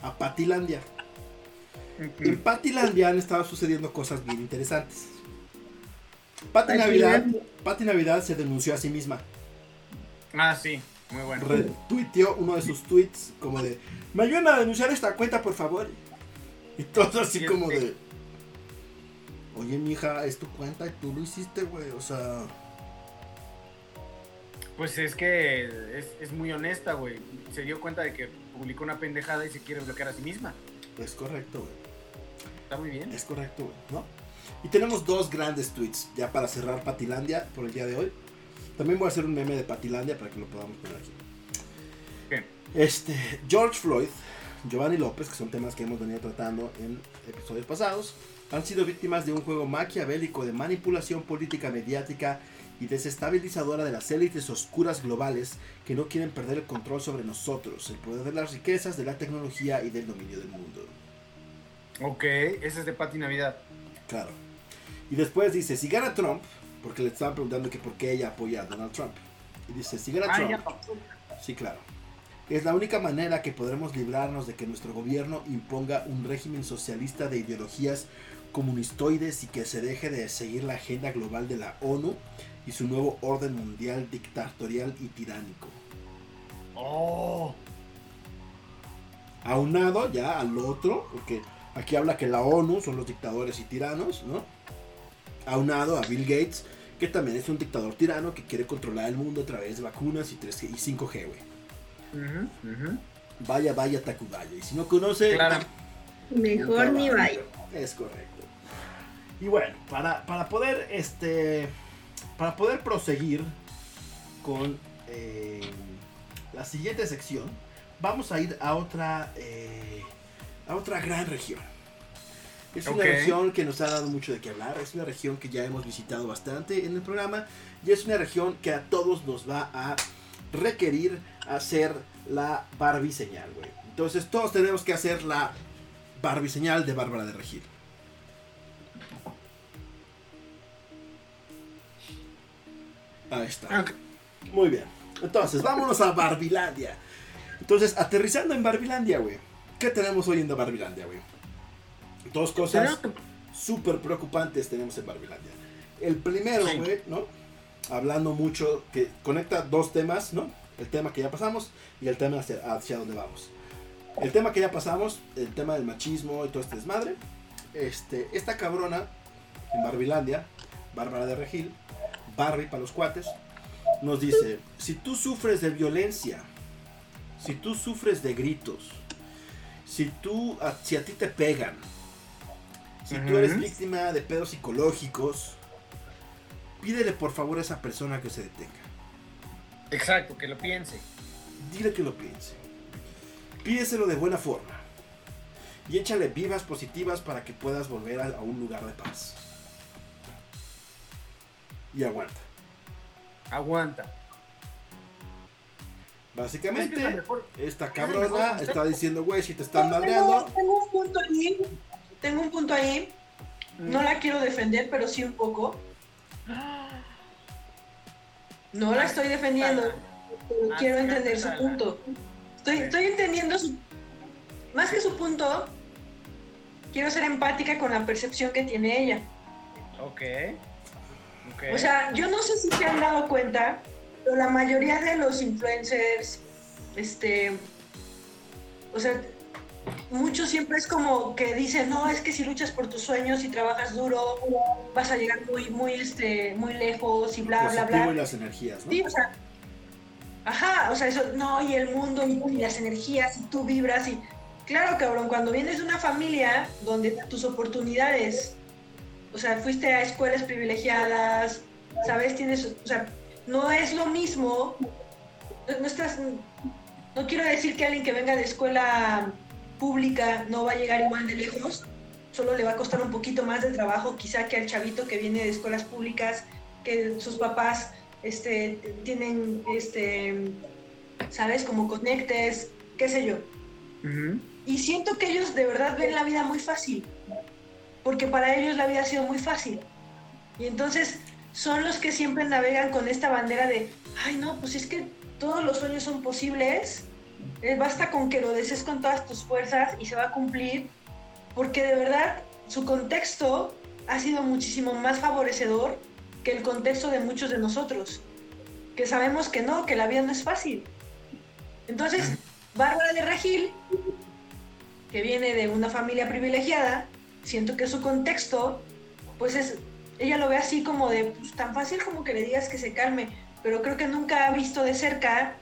a Patilandia. En Patilandia han estado sucediendo cosas bien interesantes. Pati Navidad, Pati Navidad se denunció a sí misma. Ah, sí. Muy bueno. Retuiteó uno de sus tweets como de ¿Me ayudan a denunciar esta cuenta, por favor? Y todo así Sí, como sí. de Oye, mija, es tu cuenta y tú lo hiciste, güey. O sea, Pues es que es, es muy honesta, güey. Se dio cuenta de que publicó una pendejada y se quiere bloquear a sí misma. es correcto, güey. Está muy bien. Es correcto, güey, ¿no? Y tenemos dos grandes tweets ya para cerrar Patilandia por el día de hoy. También voy a hacer un meme de Patilandia para que lo podamos poner aquí. ¿Qué? Este, George Floyd, Giovanni López, que son temas que hemos venido tratando en episodios pasados, han sido víctimas de un juego maquiavélico de manipulación política mediática y desestabilizadora de las élites oscuras globales que no quieren perder el control sobre nosotros, el poder de las riquezas, de la tecnología y del dominio del mundo. Ok, ese es de Pati Navidad. Claro. Y después dice, si gana Trump, porque le estaban preguntando que por qué ella apoya a Donald Trump. Y dice, si gana Trump, sí, claro. Es la única manera que podremos librarnos de que nuestro gobierno imponga un régimen socialista de ideologías comunistoides y que se deje de seguir la agenda global de la ONU y su nuevo orden mundial dictatorial y tiránico. Oh. aunado ya al otro, porque aquí habla que la ONU son los dictadores y tiranos, ¿no? Aunado a Bill Gates, que también es un dictador tirano que quiere controlar el mundo a través de vacunas y, 3G y 5G, güey. Vaya, vaya, Tacubaya. Y si no conoce, Claro. Mejor ni vaya. Es correcto. Y bueno, para, para poder este. Para poder proseguir con eh, la siguiente sección, vamos a ir a otra. eh, a otra gran región. Es una región que nos ha dado mucho de qué hablar, es una región que ya hemos visitado bastante en el programa y es una región que a todos nos va a requerir hacer la Barbie señal, güey. Entonces todos tenemos que hacer la Barbie señal de Bárbara de Regil. Ahí está. Muy bien. Entonces, vámonos a Barbilandia. Entonces, aterrizando en Barbilandia, güey. ¿Qué tenemos hoy en Barbilandia, güey? Dos cosas súper preocupantes tenemos en Barbilandia. El primero, güey, ¿no? Hablando mucho, que conecta dos temas, ¿no? El tema que ya pasamos y el tema hacia, hacia dónde vamos. El tema que ya pasamos, el tema del machismo y todo este desmadre. Este, esta cabrona en Barbilandia, Bárbara de Regil, Barbie para los cuates, nos dice, si tú sufres de violencia, si tú sufres de gritos, si tú, a- si a ti te pegan, si tú eres víctima de pedos psicológicos, pídele por favor a esa persona que se detenga. Exacto, que lo piense. Dile que lo piense. Pídeselo de buena forma. Y échale vivas positivas para que puedas volver a, a un lugar de paz. Y aguanta. Aguanta. Básicamente, Es que es la mejor- esta cabrona está diciendo, güey, si te están madreando, tengo un punto ahí. Tengo un punto ahí. No la quiero defender, pero sí un poco. No la estoy defendiendo, pero Ah, quiero sí, entender su ah, punto. Estoy, estoy entendiendo su. Más que su punto, quiero ser empática con la percepción que tiene ella. Ok. Ok. O sea, yo no sé si se han dado cuenta, pero la mayoría de los influencers, este, o sea, muchos siempre es como que dicen, no, es que si luchas por tus sueños y trabajas duro, vas a llegar muy, muy, este, muy lejos y bla, bla, positivo bla. y las energías, ¿no? Sí, o sea, ajá, o sea, eso, no, y el mundo, y, y las energías, y tú vibras, y claro, cabrón, cuando vienes de una familia donde tus oportunidades, o sea, fuiste a escuelas privilegiadas, ¿sabes? Tienes, o sea, no es lo mismo, no, no estás, no quiero decir que alguien que venga de escuela pública no va a llegar igual de lejos, solo le va a costar un poquito más de trabajo quizá que al chavito que viene de escuelas públicas, que sus papás este, tienen, este, ¿sabes? Como conectes, qué sé yo. Y siento que ellos de verdad ven la vida muy fácil, porque para ellos la vida ha sido muy fácil. Y entonces son los que siempre navegan con esta bandera de, ay no, pues es que todos los sueños son posibles, basta con que lo desees con todas tus fuerzas y se va a cumplir, porque de verdad su contexto ha sido muchísimo más favorecedor que el contexto de muchos de nosotros, que sabemos que no, que la vida no es fácil. Entonces, Bárbara de Regil, que viene de una familia privilegiada, siento que su contexto, pues es, ella lo ve así como de, pues, tan fácil como que le digas que se calme, pero creo que nunca ha visto de cerca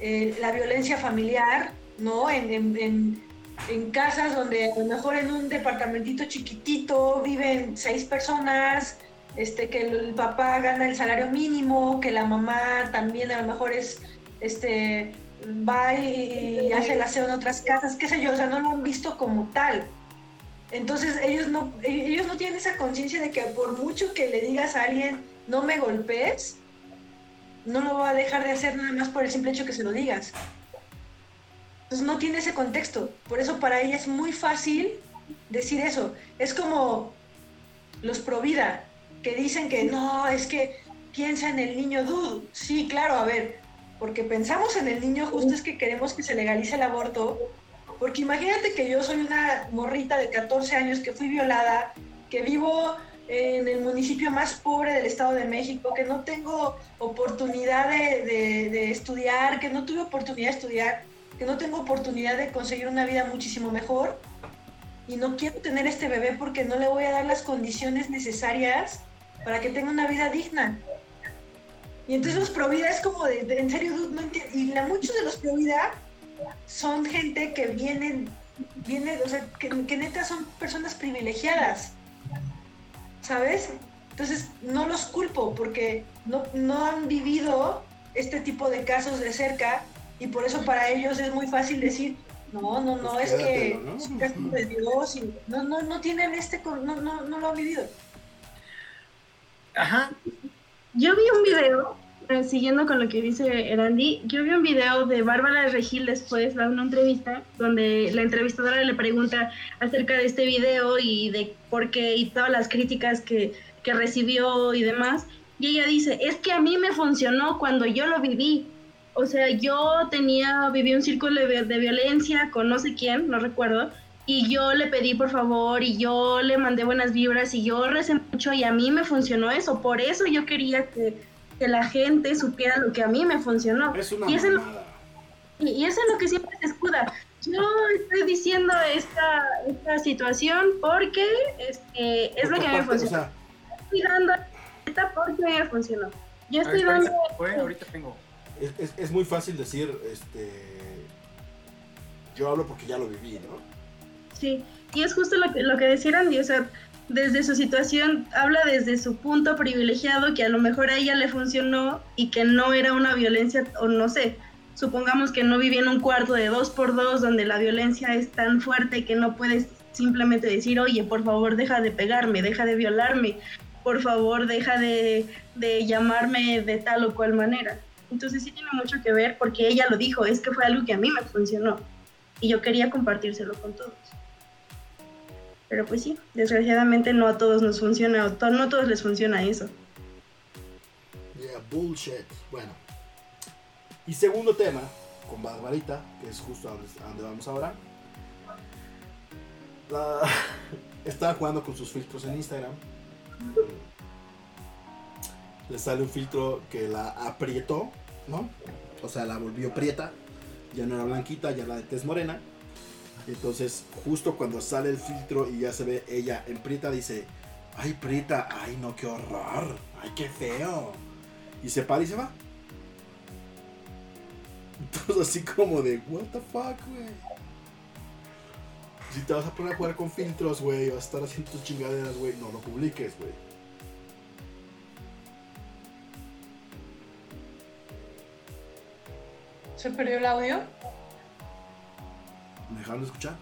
eh, la violencia familiar, ¿no? En, en- en- casas donde a lo mejor en un departamentito chiquitito viven seis personas, este, que el, papá gana el salario mínimo, que la mamá también a lo mejor es, este, va y hace el aseo en otras casas, qué sé yo, o sea, no lo han visto como tal. Entonces ellos no, ellos no tienen esa conciencia de que por mucho que le digas a alguien, no me golpees, no lo va a dejar de hacer nada más por el simple hecho que se lo digas. Entonces no tiene ese contexto. Por eso para ella es muy fácil decir eso. Es como, los pro vida, que dicen que no, es que piensa en el niño dude. Sí, claro, a ver, porque pensamos en el niño justo es que queremos que se legalice el aborto, porque imagínate que yo soy una morrita de 14 años que fui violada, que vivo en el municipio más pobre del Estado de México, que no tengo oportunidad de, de- de estudiar, que no tuve oportunidad de estudiar, que no tengo oportunidad de conseguir una vida muchísimo mejor y no quiero tener este bebé porque no le voy a dar las condiciones necesarias para que tenga una vida digna. Y entonces los Provida es como de, de- en serio, no enti- y la, muchos de los Provida son gente que vienen, vienen, o sea, que, que neta son personas privilegiadas, ¿sabes? Entonces no los culpo porque no, no han vivido este tipo de casos de cerca y por eso para ellos es muy fácil decir, no, no, no, Pues es que ¿no? es un castigo de Dios y no, no, no tienen este, no, no, no lo han vivido. Ajá. Yo vi un video, siguiendo con lo que dice Erandi, yo vi un video de Bárbara Regil después, dando una entrevista, donde la entrevistadora le pregunta acerca de este video y de por qué y todas las críticas que, que recibió y demás. Y ella dice, es que a mí me funcionó cuando yo lo viví. O sea, yo tenía, viví un círculo de, de violencia con no sé quién, no recuerdo, y yo le pedí por favor y yo le mandé buenas vibras y yo recé mucho y a mí me funcionó eso. Por eso yo quería que, que la gente supiera lo que a mí me funcionó. Es una y, eso es lo, mamada. y eso es lo que siempre se escuda. Yo estoy diciendo esta, esta situación porque este, es lo que me aparte, o funcionó. sea, Estoy dando esta porque me funcionó. Yo estoy dando... ahorita tengo. es, es- es muy fácil decir, este, yo hablo porque ya lo viví, ¿no? Sí, y es justo lo que, lo que decía Andy, o sea, desde su situación, habla desde su punto privilegiado, que a lo mejor a ella le funcionó y que no era una violencia, o no sé, supongamos que no vivía en un cuarto de dos por dos donde la violencia es tan fuerte que no puedes simplemente decir, oye, por favor, deja de pegarme, deja de violarme, por favor, deja de, de llamarme de tal o cual manera. Entonces sí tiene mucho que ver porque ella lo dijo, es que fue algo que a mí me funcionó y yo quería compartírselo con todos. Pero pues sí, desgraciadamente no a todos nos funciona, o no a todos les funciona eso. Yeah, bullshit. Bueno. Y segundo tema, con Barbarita, que es justo a donde, vamos ahora. La- [laughs] Estaba jugando con sus filtros en Instagram. Le sale un filtro que la aprietó, ¿no? O sea, la volvió prieta. Ya no era blanquita, ya era de tez morena. Entonces, justo cuando sale el filtro y ya se ve ella en prieta, dice: Ay, prieta, ay, no, qué horror. Ay, qué feo. Y se para y se va. [laughs] Entonces, así como de, what the fuck, güey. Si te vas a poner a jugar con filtros, güey, o a estar haciendo tus chingaderas, güey, no lo publiques, güey. ¿Se perdió el audio? ¿Me dejaron de escuchar?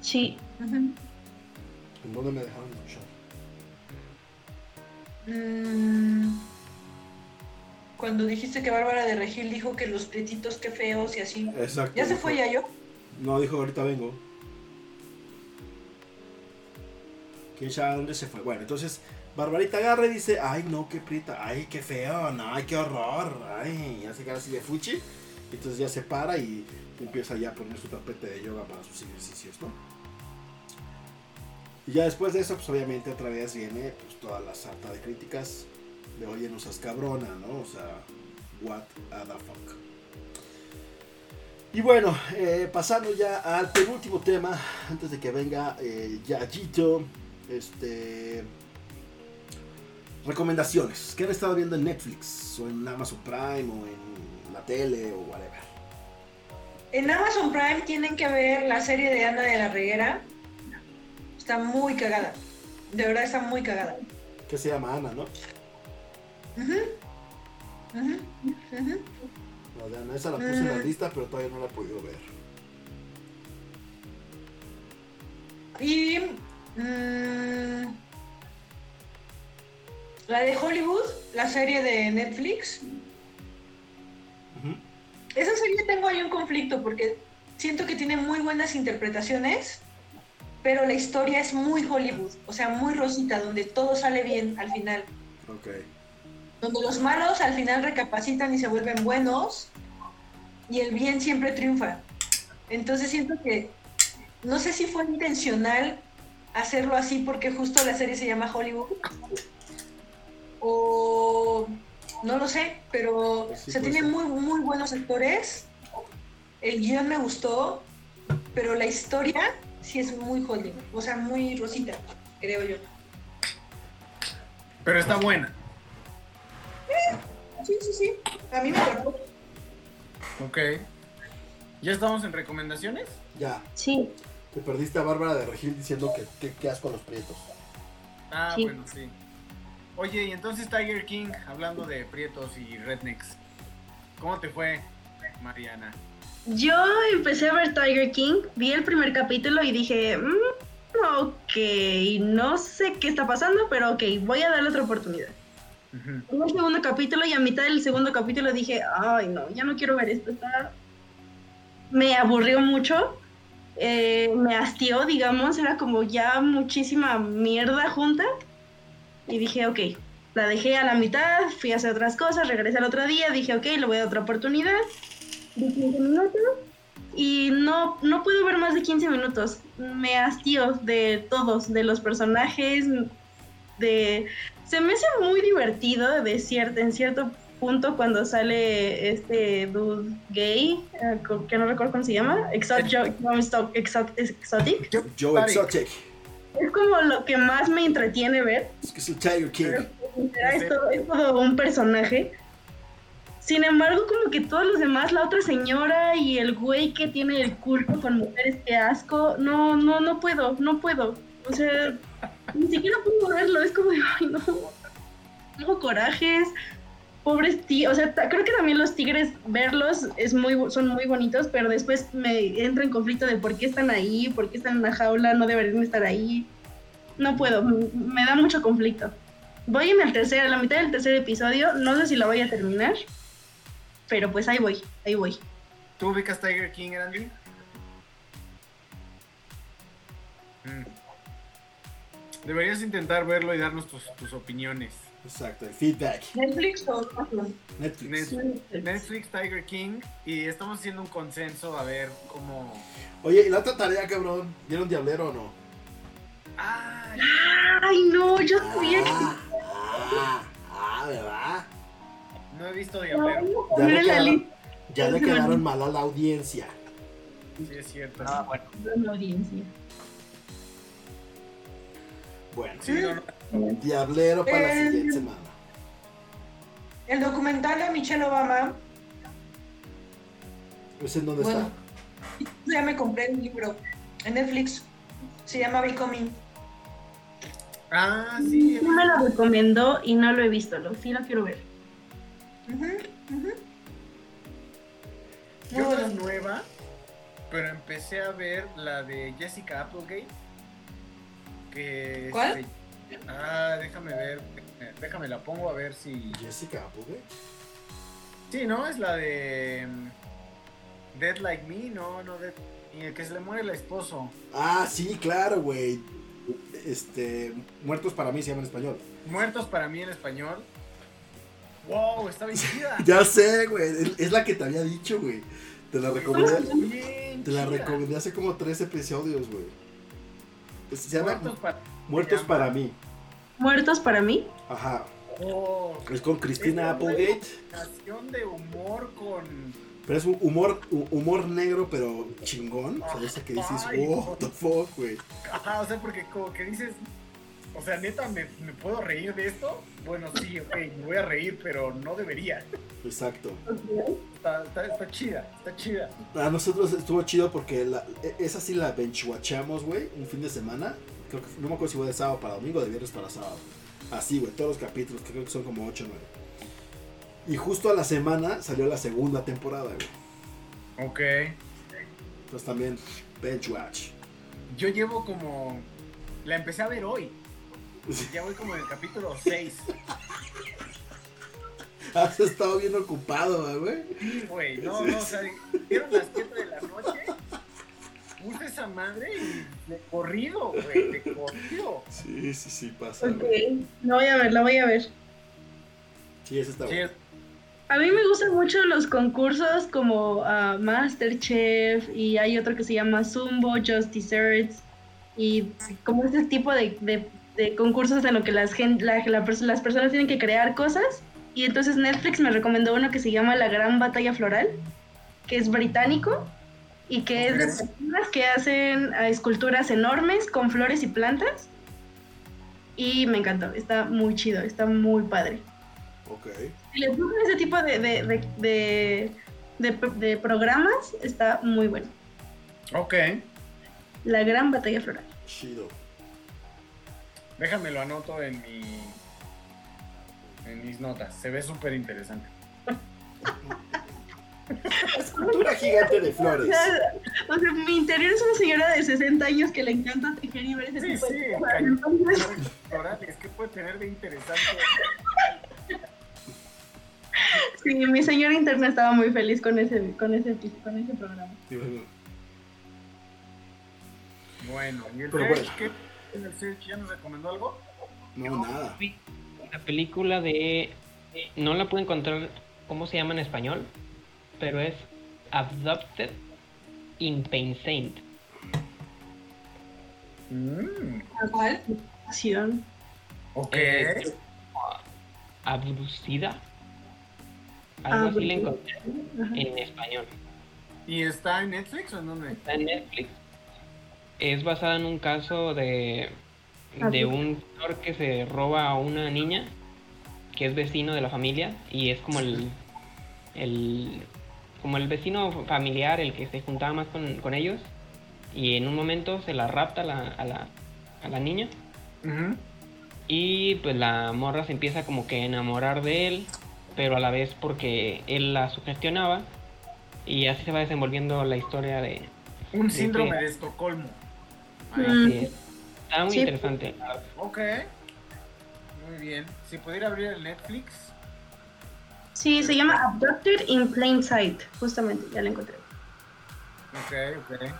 Sí, ¿En dónde me dejaron de escuchar? Mm, Cuando dijiste que Bárbara de Regil dijo que los prietitos qué feos y así. Exacto. ¿Ya se fue ya yo? No, dijo ahorita vengo. ¿Quién sabe a dónde se fue? Bueno, entonces Barbarita agarra y dice, ay no, qué prieta, ay qué feo, no, ay qué horror, ay, y hace cara así de fuchi. Entonces ya se para y empieza ya a poner su tapete de yoga para sus ejercicios, ¿no? Y ya después de eso, pues obviamente otra vez viene pues, toda la sarta de críticas de oye, no seas cabrona, ¿no? O sea, what the fuck. Y bueno, eh, pasando ya al penúltimo tema, antes de que venga eh, Yayito, este... Recomendaciones. ¿Qué han estado viendo en Netflix? O en Amazon Prime, o en la tele, o whatever. En Amazon Prime tienen que ver la serie de Ana de la Reguera. Está muy cagada. De verdad está muy cagada. Que se llama Ana, ¿no? Ujú. Ujú, ujú. No, de Ana, esa la puse en la Mm. lista, pero todavía no la he podido ver. Y mm, la de Hollywood, la serie de Netflix. Esa serie tengo ahí un conflicto porque siento que tiene muy buenas interpretaciones, pero la historia es muy Hollywood, o sea, muy rosita, donde todo sale bien al final. Ok. Donde los malos al final recapacitan y se vuelven buenos y el bien siempre triunfa. Entonces siento que, no sé si fue intencional hacerlo así porque justo la serie se llama Hollywood o no lo sé, pero Pues sí, se puede tiene muy, muy buenos actores. El guion me gustó, pero la historia sí es muy Hollywood, o sea, muy rosita, creo yo. Pero está buena. Sí, sí, sí. A mí me atrapó. Ok. ¿Ya estamos en recomendaciones? Ya. Sí, Te perdiste a Bárbara de Regil diciendo que, que, que asco los prietos. Ah, Sí. bueno, sí. Oye, y entonces Tiger King, hablando de prietos y rednecks, ¿cómo te fue, Mariana? yo empecé a ver Tiger King, vi el primer capítulo y dije, "Mm, ok, no sé qué está pasando, pero ok, voy a darle otra oportunidad. Vi el segundo capítulo y a mitad del segundo capítulo dije, ay no, ya no quiero ver esto, está... Me aburrió mucho, eh, me hastió, digamos, era como ya muchísima mierda junta. Y dije, ok, la dejé a la mitad, fui a hacer otras cosas, regresé al otro día, dije, ok, le voy a dar otra oportunidad. Vi 15 minutos y no, no puedo ver más de 15 minutos. Me hastío de todos, de los personajes, de... Se me hace muy divertido de cierto, en cierto punto cuando sale este dude gay, eh, que no recuerdo cómo se llama, Exotic, Exotic. Joe. Exotic. Es como lo que más me entretiene ver. Es que es el Tiger King. Es todo, es todo un personaje. Sin embargo, como que todos los demás, la otra señora y el güey que tiene el culto con mujeres, qué asco. No, no, no puedo, no puedo. O sea, ni siquiera puedo verlo. Es como de, ay, no. Tengo corajes. Pobres tigres. O sea, creo que también los tigres, verlos es muy, son muy bonitos, pero después me entra en conflicto de por qué están ahí, por qué están en la jaula, no deberían estar ahí. No puedo, me da mucho conflicto. Voy en el tercer, a la mitad del tercer episodio, no sé si lo voy a terminar, pero pues ahí voy, ahí voy. ¿Tú ubicas Tiger King, Andy? Mm. Deberías intentar verlo y darnos tus opiniones. Exacto, el feedback. Netflix o Amazon? Netflix. Net- Netflix, Tiger King, y estamos haciendo un consenso a ver cómo... Oye, ¿y la otra tarea, cabrón? ¿Vieron Diablero o no? ¡Ay! Ay, no, yo sabía que Ah, ah, ah, ¿verdad? No he visto no, Diablero. voy a Ya le quedaron, lista ya le quedaron mal a la audiencia. Sí, es cierto. Ah, bueno. la audiencia. Bueno, Sí, no, no. Diablero para la Eh, siguiente semana. El documental de Michelle Obama, ¿Ese en dónde bueno, ya me compré un libro en Netflix. Se llama Becoming. Ah, sí. No me lo recomendó y no lo he visto, lo, sí lo quiero ver. Yo no bueno. nueva, pero empecé a ver la de Jessica Applegate. Que ¿Cuál? se- Ah, déjame ver. Déjame la pongo a ver si. Jessica Applegate. Sí, ¿no? Es la de. mm, Dead Like Me, no, no, Dead. Y el que se le muere el esposo. Ah, sí, claro, güey. Este, Muertos para mí se llama en español. Muertos para mí en español. ¡Wow! Está bien. [laughs] Ya sé, güey. es- la que te había dicho, güey. Te la recomendé. Bien Te la recomendé hace como tres episodios, güey. Se llama Muertos para. Muertos para mí. Muertos para mí. Ajá. Oh, Es con Cristina Es una Applegate. combinación de humor con. Pero es un humor, hu- humor negro, pero chingón. O sea, ese que dices, Ay, oh, what the fuck, güey. Ajá, o sea, porque como que dices, o sea, neta, ¿me, me puedo reír de esto? Bueno, sí, ok, me voy a reír, pero no debería. Exacto. Está, está, está chida, está chida. A nosotros estuvo chido porque la, e- esa sí la benchwatchamos, güey, un fin de semana. Creo que, no me acuerdo si fue de sábado para domingo o de viernes para sábado. Así, güey, todos los capítulos, que creo que son como 8 o 9. Y justo a la semana salió la segunda temporada, güey. Ok. Entonces también, benchwatch. Yo llevo como. La empecé a ver hoy. [laughs] Ya voy como en el capítulo 6. Has estado bien ocupado, güey. Sí, güey. No, no, o sea, dieron las 7 de la noche. Puse esa madre y de corrido, güey, de corrido. Sí, sí, sí, pasa. Ok, güey. la voy a ver, la voy a ver. Sí, ese está Sí, bueno. A mí me gustan mucho los concursos como ah, Masterchef y hay otro que se llama Zumbo, Just Desserts y como este tipo de, de- de concursos en lo que las, la- la las personas tienen que crear cosas y entonces Netflix me recomendó uno que se llama La Gran Batalla Floral, que es británico y que es de personas que hacen ah, esculturas enormes con flores y plantas y me encantó, está muy chido, está muy padre. Ok. Si les gustan ese tipo de, de, de, de, de- de programas, está muy bueno. Ok, La gran batalla floral. Chido. déjame lo anoto en mi. En mis notas. Se ve súper interesante. [laughs] [laughs] Escultura gigante de O flores. sea, o sea, mi interior es una señora de 60 años que le encanta tejer y ver ese Sí, tipo sí, de cosas. Entonces, Florales, ¿qué puede tener de interesante? sí, mi señora interna estaba muy feliz con ese, con ese, con ese programa. Bueno, ¿y el Pero Search? bueno. ¿Qué? ¿En el Search ya nos recomendó algo? No, nada. La película de. No la puedo encontrar cómo se llama en español, pero es Abducted in Pain Saint. Mm, ¿Cuál? Ok. Eh, Abducida. Algo así la encontré Ajá. en español. ¿Y está en Netflix o en dónde? Está en Netflix. Es basada en un caso de, de un señor que se roba a una niña que es vecino de la familia y es como el, el como el vecino familiar el que se juntaba más con, con ellos y en un momento se la rapta a la, a la, a la niña y pues la morra se empieza como que a enamorar de él pero a la vez porque él la sugestionaba y así se va desenvolviendo la historia de, Un Sí, síndrome sí. de Estocolmo. Mm. Así es. Está muy Sí. interesante. Ok. Muy bien. Si pudiera abrir el Netflix. Sí, se llama Abducted in Plain Sight. Justamente, ya la encontré. Ok, ok.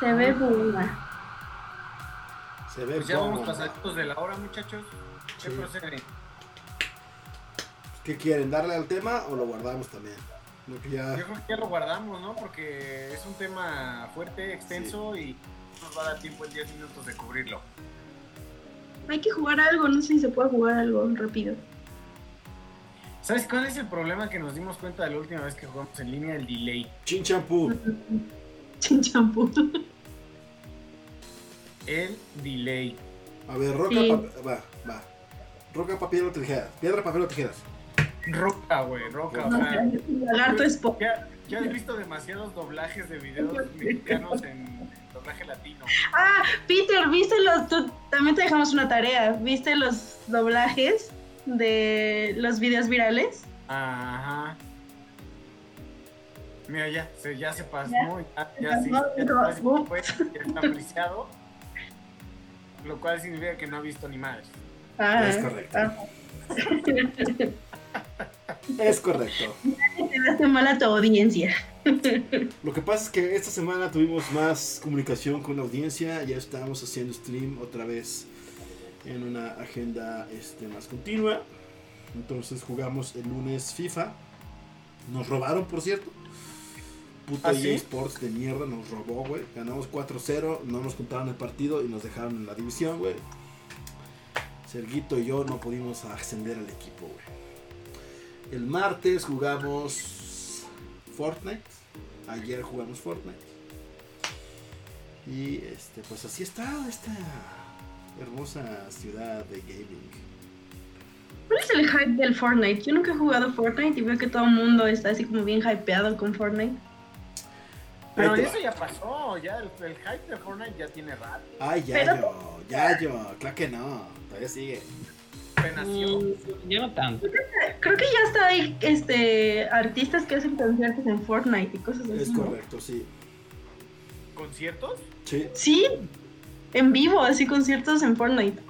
Se ve buena. Se ve Pues ya vamos pasaditos de la hora, muchachos. ¿Qué Sí. procede? ¿Qué quieren? ¿Darle al tema o lo guardamos también? Lo que ya... Yo creo que ya lo guardamos, ¿no? Porque es un tema fuerte, extenso y nos va a dar tiempo en 10 minutos de cubrirlo. Hay que jugar algo, no sé si se puede jugar algo rápido. ¿Sabes cuál es el problema que nos dimos cuenta de la última vez que jugamos en línea? El delay. Chin champú. Sin champú. El delay. A ver, roca, Sí. pa- va, va. Roca, papel o tijeras. Piedra, papel o tijeras. Roca, güey, roca. O No, sea, ya, ya has visto demasiados doblajes de videos mexicanos en doblaje latino. Ah, Peter, ¿viste los... tú- también te dejamos una tarea. ¿Viste los doblajes de los videos virales? Ajá. Mira, ya se, ya se pasó. Ya, se ya, sí, pasó, ya, no, ya, ya está apreciado. Lo cual significa que no ha visto ni madres. Ah, Es correcto. ah. [laughs] Es correcto. Te mal a tu audiencia. Lo que pasa es que esta semana tuvimos más comunicación con la audiencia. Ya estamos haciendo stream otra vez en una agenda este, más continua. Entonces jugamos el lunes FIFA. Nos robaron, por cierto. Puto ¿Ah, EA sí? Sports de mierda nos robó, güey. Ganamos 4-0, no nos contaron el partido y nos dejaron en la división, güey. Serguito y yo no pudimos ascender al equipo, güey. El martes jugamos Fortnite. Ayer jugamos Fortnite. Y este, pues así está esta hermosa ciudad de gaming. ¿Cuál es el hype del Fortnite? Yo nunca he jugado Fortnite y veo que todo el mundo está así como bien hypeado con Fortnite. Pero eso ya pasó, ya el, el hype de Fortnite ya tiene rato. Ay, ya Pero- yo, ya yo, claro que no, todavía sigue. Mm, ya no tanto. Creo que ya está ahí este, artistas que hacen conciertos en Fortnite y cosas así. Es correcto, sí. ¿Conciertos? Sí, Sí, en vivo, así conciertos en Fortnite.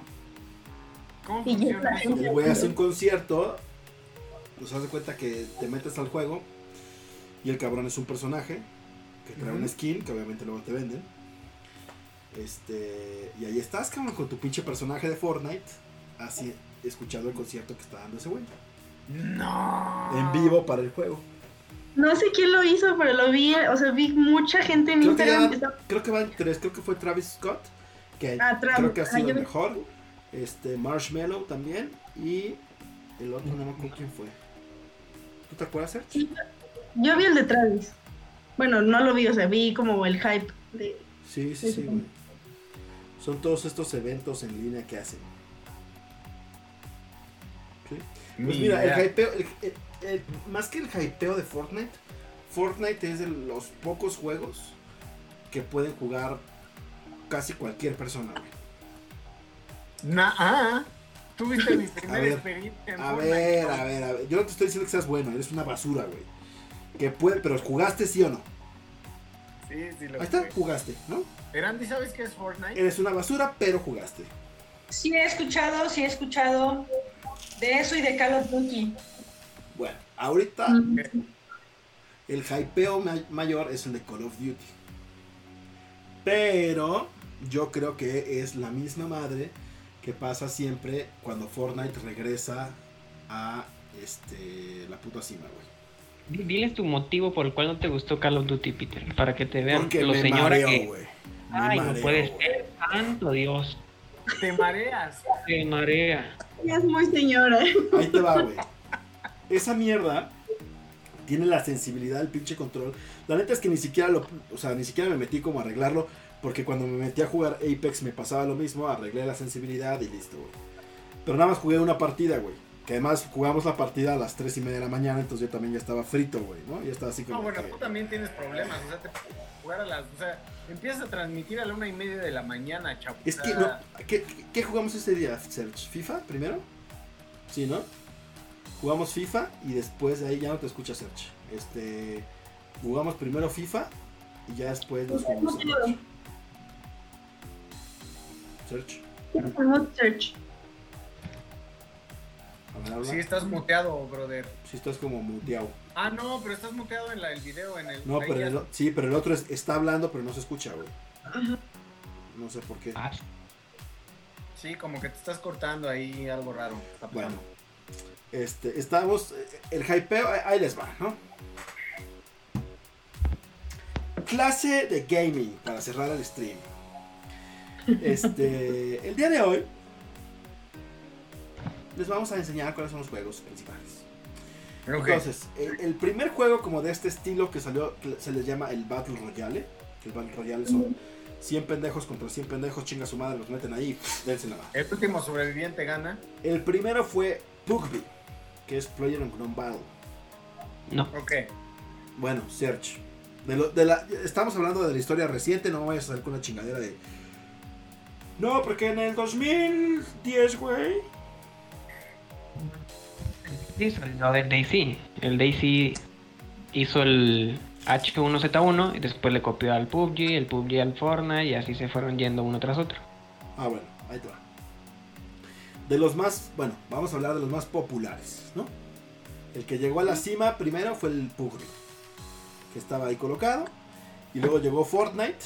¿Cómo Y funciona eso? el güey hace un concierto, pues haz de cuenta que te metes al juego y el cabrón es un personaje que trae una skin que obviamente luego te venden. Este, y ahí estás, cabrón, con tu pinche personaje de Fortnite, así escuchando el concierto que está dando ese güey. No. En vivo para el juego. No sé quién lo hizo, pero lo vi, o sea, vi mucha gente en Creo que, Instagram ya- que creo que van tres, creo que fue Travis Scott, que Ah, creo que ha sido el mejor. Este, Marshmallow también. Y el otro no me acuerdo quién fue. ¿Tú te acuerdas, Sergio? Yo vi el de Travis. Bueno, no lo vi, o sea, vi como el hype de... Sí, sí, sí, güey. Son todos estos eventos en línea que hacen. ¿Sí? Pues mira, el hypeo, el- el- el- más que el hypeo de Fortnite, Fortnite es de los pocos juegos que pueden jugar casi cualquier persona, güey. Na- ah, tuviste mi [laughs] primera ver, experiencia en A ver, a ver, a ver. Yo no te estoy diciendo que seas bueno, eres una basura, güey. Que puede, pero jugaste sí o no. Sí, sí, lo Ahí está, jugaste, ¿no? Erandi, ¿sabes qué es Fortnite? Eres una basura, pero jugaste. Sí he escuchado, sí he escuchado de eso y de Call of Duty. Bueno, ahorita Mm. el hypeo ma- mayor es el de Call of Duty. Pero yo creo que es la misma madre que pasa siempre cuando Fortnite regresa a este la puta cima, güey. Di- Diles tu motivo por el cual no te gustó Call of Duty, Peter, para que te vean Porque los me señores mareo, que... Me Ay, no mareo, puede güey. ser, santo Dios, Te mareas. te marea. Ella es muy señora. Ahí te va, güey. Esa mierda tiene la sensibilidad del pinche control. La neta es que ni siquiera lo, o sea, ni siquiera me metí como a arreglarlo, porque cuando me metí a jugar Apex me pasaba lo mismo, arreglé la sensibilidad y listo, güey. Pero nada más jugué una partida, güey. Que además jugamos la partida a las 3 y media de la mañana, entonces yo también ya estaba frito, güey, ¿no? Ya estaba así como No, bueno, que- tú también tienes problemas. O sea, te jugar a las. O sea, empiezas a transmitir a la una y media de la mañana, chavo. Es que, no, ¿qué, qué jugamos ese día, Serge? ¿FIFA primero? Sí, ¿no? Jugamos FIFA y después de ahí ya no te escucha Serge. Este, jugamos primero FIFA y ya después nos jugamos search. habla. Sí, estás muteado, brother. Sí estás como muteado. Ah, no, pero estás muteado en la, el video, en el. No, pero ya- el, sí, pero el otro es- está hablando pero no se escucha, güey. Ajá. No sé por qué. Ah, Sí, como que te estás cortando ahí algo raro. Está Bueno, este, estamos, eh, el hypeo, ahí- ahí les va, ¿no? Clase de gaming para cerrar el stream. Este, el día de hoy les vamos a enseñar cuáles son los juegos principales. Ok. Entonces, el, el primer juego como de este estilo que salió que se les llama el Battle Royale. que El Battle Royale son 100 pendejos contra 100 pendejos, chinga su madre, los meten ahí, dense la madre. El último sobreviviente gana. El primero fue PUBG, que es Player Unknown Battle. no. Ok. Bueno, Search. De lo- de la, estamos hablando de la historia reciente, no vayas a salir con una chingadera de... No, porque en el 2010, güey. Hizo lo del Daisy. El Daisy hizo el H1Z1 y después le copió al PUBG, el PUBG al Fortnite y así se fueron yendo uno tras otro. Ah, bueno, ahí te va. De los más, bueno, vamos a hablar de los más populares, ¿no? El que llegó a la cima primero fue el PUBG, que estaba ahí colocado. Y luego llegó Fortnite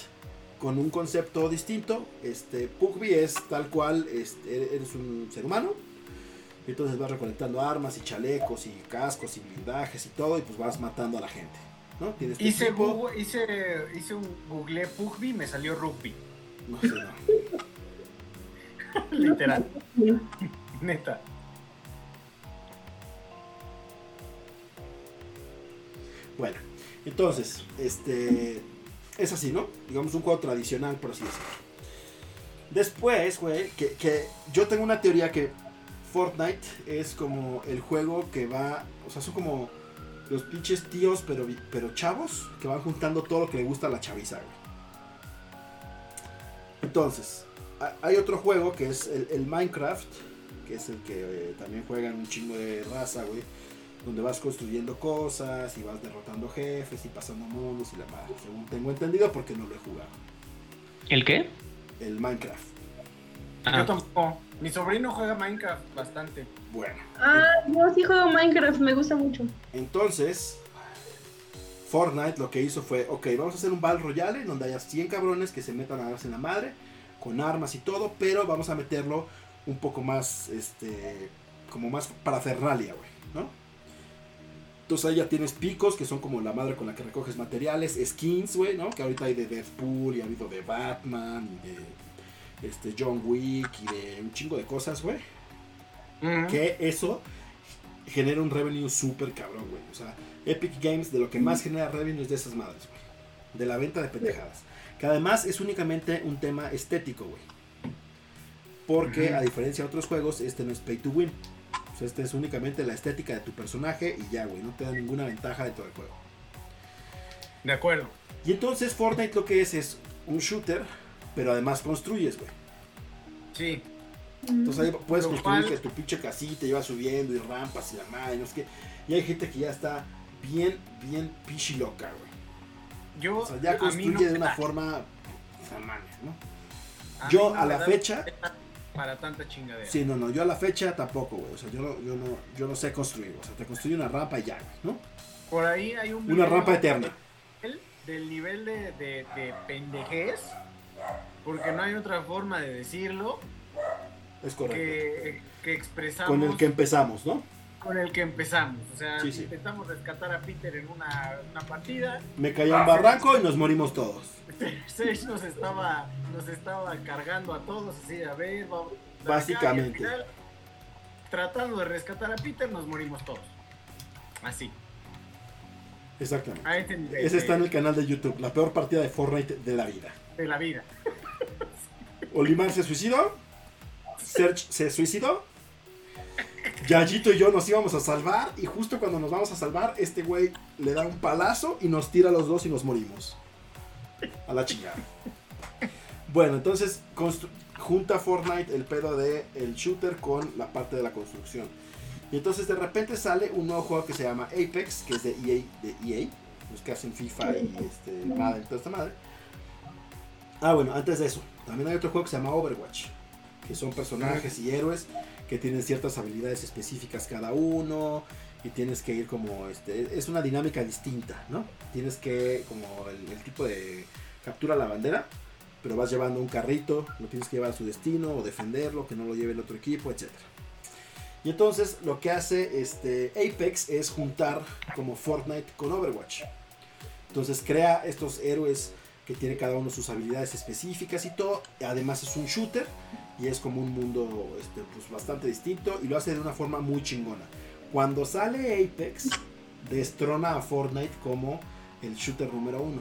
con un concepto distinto. Este, PUBG es tal cual, este, eres un ser humano. Y entonces vas recolectando armas y chalecos y cascos y blindajes y todo. Y pues vas matando a la gente, ¿no? Tienes tu Hice. Google- hice, hice un Google Pugby y me salió rugby. No sé, no. [laughs] Literal. [laughs] Neta. Bueno, entonces, este. Es así, ¿no? Digamos un juego tradicional, por así decirlo. Después, güey, que, que yo tengo una teoría que Fortnite es como el juego que va. O sea, son como los pinches tíos, pero, pero chavos, que van juntando todo lo que le gusta a la chaviza, güey. Entonces, ha- hay otro juego que es el, el Minecraft, que es el que eh, también juegan un chingo de raza, güey donde vas construyendo cosas y vas derrotando jefes y pasando mundos y la madre, según tengo entendido porque no lo he jugado. ¿El qué? El Minecraft. Ah, Yo tampoco. Mi sobrino juega Minecraft bastante. Bueno, Ah, yo sí juego Minecraft, me gusta mucho. entonces Fortnite lo que hizo fue, ok, vamos a hacer un Battle Royale donde haya 100 cabrones que se metan a darse en la madre, con armas y todo, pero vamos a meterlo un poco más, este, como más para Ferralia, güey, ¿no? Entonces ahí ya tienes picos, que son como la madre con la que recoges materiales, skins, güey, ¿no? Que ahorita hay de Deadpool y ha habido de Batman y de este, John Wick y de un chingo de cosas, güey. Que eso genera un revenue súper cabrón, güey. O sea, Epic Games de lo que más genera revenue es de esas madres, güey. De la venta de pendejadas. Que además es únicamente un tema estético, güey. Porque a diferencia de otros juegos, este no es pay to win. Sea, este es únicamente la estética de tu personaje y ya, güey. No te da ninguna ventaja dentro del juego. De acuerdo. Y entonces Fortnite lo que es es un shooter, pero además construyes, güey. Sí. Entonces ahí puedes Lo construir cual- que tu pinche casita y va subiendo y rampas y la madre, no sé qué. Y hay gente que ya está bien, bien pinche loca, güey. Yo O sea, ya construye no de una da. forma. no mames, ¿no? A Yo no a la da fecha- para tanta chingadera. Sí, no, no, yo a la fecha tampoco, güey. O sea, yo no, yo no, yo no sé construir. O sea, te construye una rampa y ya, güey, ¿no? Por ahí hay un Una rampa eterna. del- del nivel de, de, de pendejez, porque no hay otra forma de decirlo Es correcto. que, que expresamos Con el que empezamos, ¿no? con el que empezamos. O sea, Sí, sí. intentamos rescatar a Peter en una, una partida, Me caí a un barranco y nos morimos todos. [laughs] Sage nos estaba, nos estaba cargando a todos, así, a ver, vamos. acá, Básicamente. y al final, tratando de rescatar a Peter, nos morimos todos. Así, Exactamente. a ese está en el canal de YouTube. La peor partida de Fortnite de la vida. de la vida. Olimar se suicidó. Serge se suicidó. Yayito y yo nos íbamos a salvar. Y justo cuando nos vamos a salvar, este güey le da un palazo y nos tira a los dos y nos morimos. A la chingada. Bueno, entonces junta Fortnite el pedo de el shooter con la parte de la construcción. Y entonces de repente sale un nuevo juego que se llama Apex, que es de EA, de EA los que hacen FIFA y este, Madden, toda esta madre. Ah, bueno, antes de eso, también hay otro juego que se llama Overwatch, que son personajes y héroes que tienen ciertas habilidades específicas cada uno y tienes que ir como, este, es una dinámica distinta, ¿no? Tienes que, como el, tipo de captura la bandera, pero vas llevando un carrito, lo tienes que llevar a su destino o defenderlo, que no lo lleve el otro equipo, etc. Y entonces lo que hace este Apex es juntar como Fortnite con Overwatch. Entonces crea estos héroes que tiene cada uno sus habilidades específicas y todo. Además es un shooter y es como un mundo este, pues, bastante distinto y lo hace de una forma muy chingona. Cuando sale Apex, destrona a Fortnite como el shooter número uno.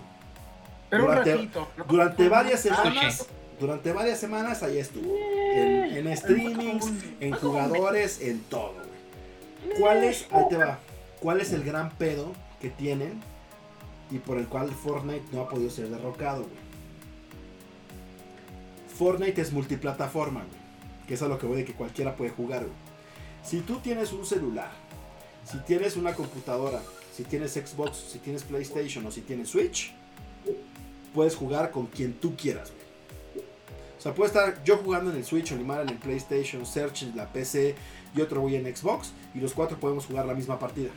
Pero Durante- un ratito. ¿no? Durante varias semanas, durante varias semanas ahí estuvo. En, en streamings, en jugadores, en todo. güey. ¿Cuál es, ahí te va, cuál es el gran pedo que tienen y por el cual Fortnite no ha podido ser derrocado, güey? Fortnite es multiplataforma, güey. Que es a lo que voy de que cualquiera puede jugar, güey. Si tú tienes un celular, si tienes una computadora, si tienes Xbox, si tienes PlayStation o si tienes Switch, puedes jugar con quien tú quieras, güey. O sea, puede estar yo jugando en el Switch, Olimar en el PlayStation, Search en la PC y otro güey en Xbox y los cuatro podemos jugar la misma partida.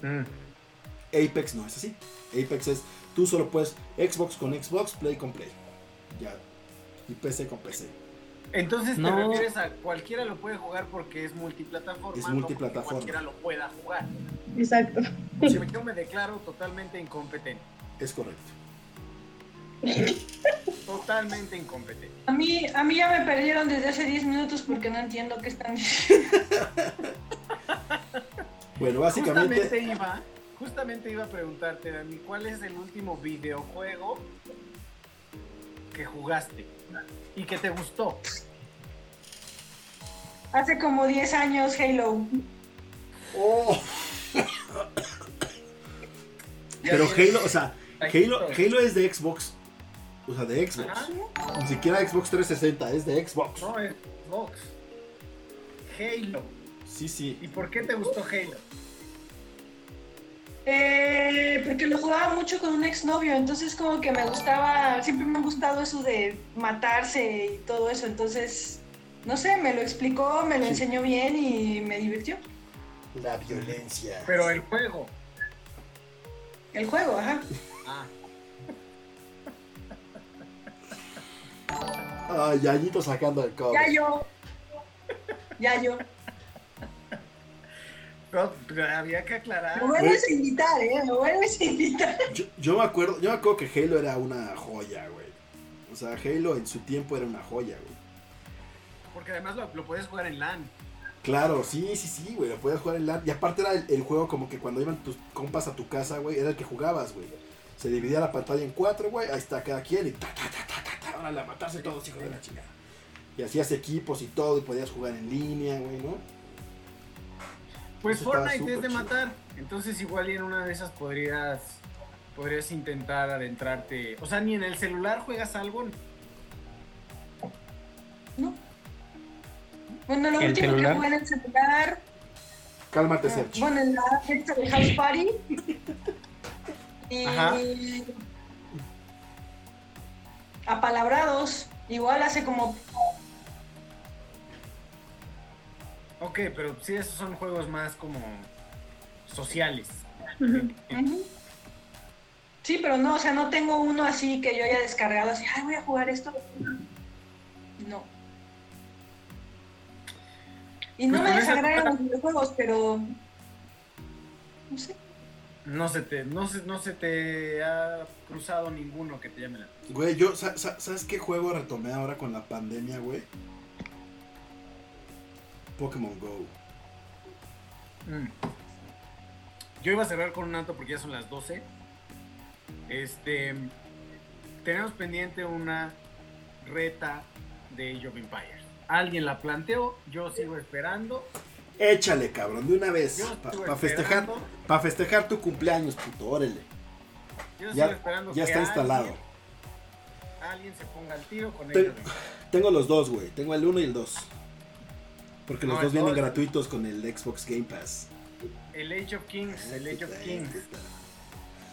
Mm. Apex no es así. Apex es, tú solo puedes Xbox con Xbox, Play con Play. Ya. Y PC con PC. Entonces te No. refieres a cualquiera lo puede jugar porque es multiplataforma. Es no multiplataforma. cualquiera lo pueda jugar. Exacto. Yo yo me declaro totalmente incompetente. Es correcto. Totalmente incompetente. A mí, a mí ya me perdieron desde hace 10 minutos porque no entiendo qué están [laughs] diciendo. Bueno, básicamente, Justamente iba, justamente iba a preguntarte, Dani, ¿cuál es el último videojuego que jugaste y que te gustó? Hace como 10 años Halo. Oh, pero Halo, o sea, Halo. Halo es de Xbox. O sea, de Xbox. Ajá. Ni siquiera Xbox 360, es de Xbox. No, es Xbox. Halo. Sí, sí. ¿Y por qué te gustó Halo? Eh, porque lo jugaba mucho con un exnovio, entonces como que me gustaba, siempre me ha gustado eso de matarse y todo eso, entonces, no sé, me lo explicó, me lo Sí. enseñó bien y me divirtió. La violencia. Pero el juego. El juego, ajá. Ah, Ay, Yayito sacando el cobre. Ya yo. Ya yo. No, pero había que aclarar. Me vuelves a invitar, ¿eh? Me vuelves a invitar. Yo, yo me acuerdo, yo me acuerdo que Halo era una joya, güey. O sea, Halo en su tiempo era una joya, güey. Porque además lo, lo puedes jugar en LAN. Claro, sí, sí, sí, güey, lo podías jugar en LAN. Y aparte era el, el juego como que cuando iban tus compas a tu casa, güey, era el que jugabas, güey. Se dividía la pantalla en cuatro, güey, ahí está cada quien y ta, ta, ta, ta, ta, ta, órale, a matarse todos, hijos de la chingada. Y hacías equipos y todo y podías jugar en línea, güey, ¿no? Pues Eso Fortnite es de chido. matar. Entonces igual y en una de esas podrías podrías intentar adentrarte. O sea, ni en el celular juegas algo. No. Bueno, lo ¿El último celular? que jugué en el celular. Cálmate, ah, Sergio. Bueno, en la fiesta de House Party. y. Ajá. Apalabrados. Igual hace como. Ok, pero sí, esos son juegos más como sociales. Sí, pero no, o sea, no tengo uno así que yo haya descargado así, ay, voy a jugar esto. No. Y no Pues me esa- desagradan los videojuegos, pero. No sé. No se te, no se, no se te ha cruzado ninguno que te llame la Güey, yo, sa- sa- ¿sabes qué juego retomé ahora con la pandemia, güey? Pokémon Go. Mm. Yo iba a cerrar con un alto porque ya son las 12. Este. Tenemos pendiente una reta de Age of Empires. Alguien la planteó, yo sigo esperando. Échale, cabrón, de una vez. Para festejar, para festejar tu cumpleaños, puto, órale. Yo Ya- sigo esperando ya que está instalado. Alguien, alguien se ponga al tiro con Te- Age of Empires. [sighs] Tengo los dos, güey. Tengo el 1 y el 2. Porque los No, dos vienen gratuitos con el Xbox Game Pass. El Age of Kings, el Age of Kings,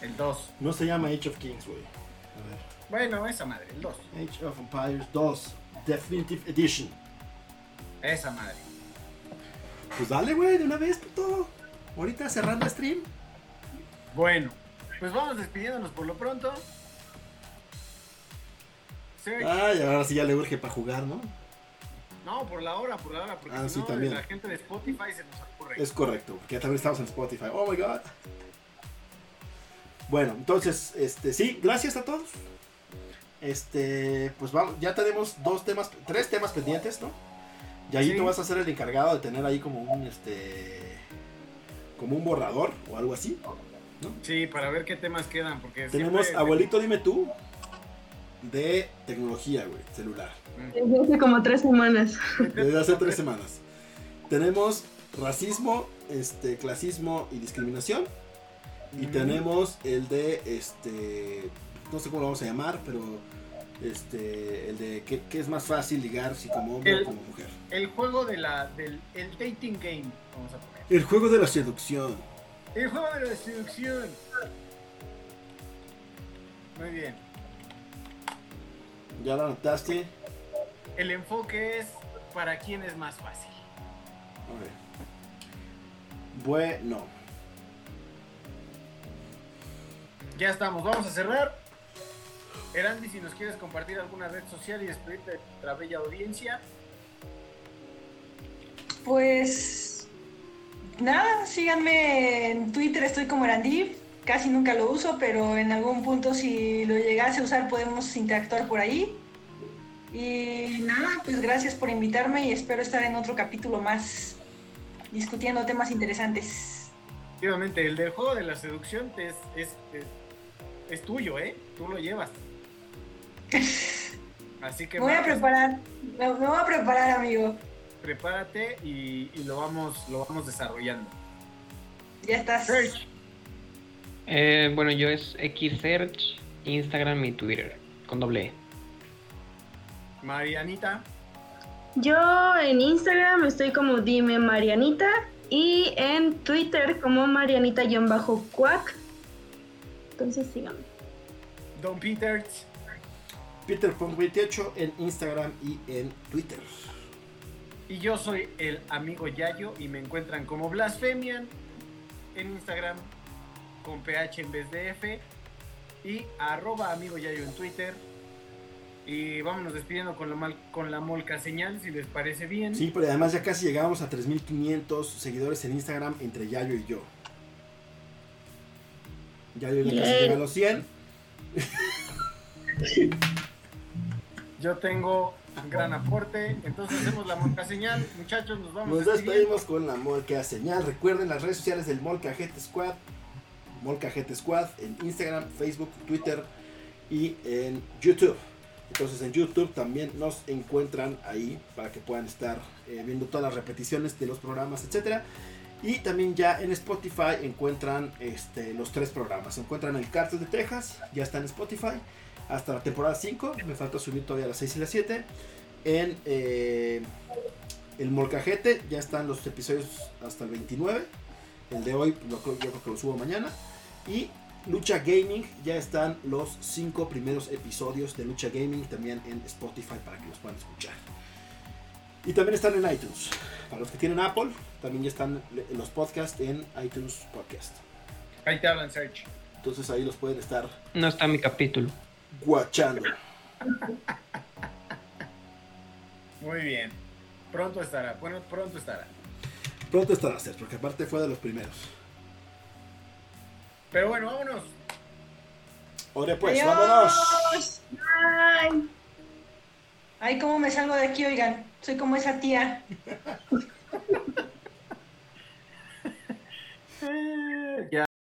el 2. No se llama Age of Kings, güey. A ver. Bueno, esa madre, el 2. Age of Empires 2 Definitive Edition. Esa madre. Pues dale, güey, de una vez, puto. Ahorita cerrando stream. Bueno, pues vamos despidiéndonos por lo pronto. Ay, ahora sí ya le urge para jugar, ¿no? No, por la hora, por la hora, porque Ah, si sí, no, también. la gente de Spotify se nos ocurre. Es correcto, porque ya también estamos en Spotify. Oh my god. Bueno, entonces, este, sí, gracias a todos. Este, pues vamos, ya tenemos dos temas, tres temas pendientes, ¿no? Y ahí Sí. tú vas a ser el encargado de tener ahí como un, este, como un borrador o algo así. Sí, para ver qué temas quedan, porque Tenemos, siempre- abuelito, dime tú, de tecnología, güey, celular. Desde hace como tres semanas. Desde hace tres semanas. Tenemos racismo, este, clasismo y discriminación. Y Mm. tenemos el de, este, no sé cómo lo vamos a llamar, pero, este, el de qué, qué es más fácil ligar si como hombre El- o como mujer. El juego de la, del el dating game, vamos a poner. El juego de la seducción. El juego de la seducción. Muy bien. ¿Ya lo anotaste? El enfoque es para quién es más fácil. A ver. Bueno. Ya estamos, vamos a cerrar. Erandi, si nos quieres compartir alguna red social y despedirte de nuestra bella audiencia. Pues. Nada, síganme en Twitter, estoy como Erandif. Casi nunca lo uso, pero en algún punto, si lo llegase a usar, podemos interactuar por ahí. Y nada, pues gracias por invitarme y espero estar en otro capítulo más discutiendo temas interesantes. Efectivamente, el del juego de la seducción es, es, es, es tuyo, ¿eh? Tú lo llevas. [laughs] Así que Me voy a Marcos, preparar, me, me voy a preparar, amigo. prepárate y, y lo, vamos, lo vamos desarrollando. Ya estás. Serge, Eh, bueno, yo es Xsearch, Instagram y Twitter, con doble E. Marianita, Yo en Instagram estoy como Dime Marianita y en Twitter como Marianita-Cuac. Entonces síganme. Don Peters, Peter.28 en Instagram y en Twitter. y yo soy el amigo Yayo y me encuentran como Blasfemian en Instagram, con PH en vez de F. Y arroba amigo Yayo en Twitter. Y vámonos despidiendo con la, mal, con la molca señal, si les parece bien. Sí, pero además ya casi llegamos a 3500 seguidores en Instagram entre Yayo y yo. Yayo ya casi llega a los 100. [laughs] Yo tengo un gran aporte. Entonces hacemos la molca señal. Muchachos, nos vamos Nos despedimos con la Molca Señal. Recuerden las redes sociales del Molcajete Squad. Molcajete Squad en Instagram, Facebook, Twitter y en YouTube. Entonces en YouTube también nos encuentran ahí para que puedan estar eh, viendo todas las repeticiones de los programas, etcétera. Y también ya en Spotify encuentran este, los tres programas. Encuentran el Cartel de Texas, ya está en Spotify. Hasta la temporada 5, me falta subir todavía las 6 y las 7. En eh, el Molcajete ya están los episodios hasta el 29. El de hoy lo creo- yo creo que lo subo mañana. Y Lucha Gaming ya están los 5 primeros episodios de Lucha Gaming también en Spotify para que los puedan escuchar. Y también están en iTunes. Para los que tienen Apple, también ya están los podcasts en iTunes Podcast. Ahí te hablan, Serge. Entonces ahí los pueden estar No está mi capítulo. guachando. Muy bien. Pronto estará. Bueno, pronto estará. Pronto estará a ser, porque aparte fue de los primeros. Pero bueno, vámonos. Ore pues, Adiós. vámonos. Bye. Ay, cómo me salgo de aquí, oigan. Soy como esa tía. [laughs] ya.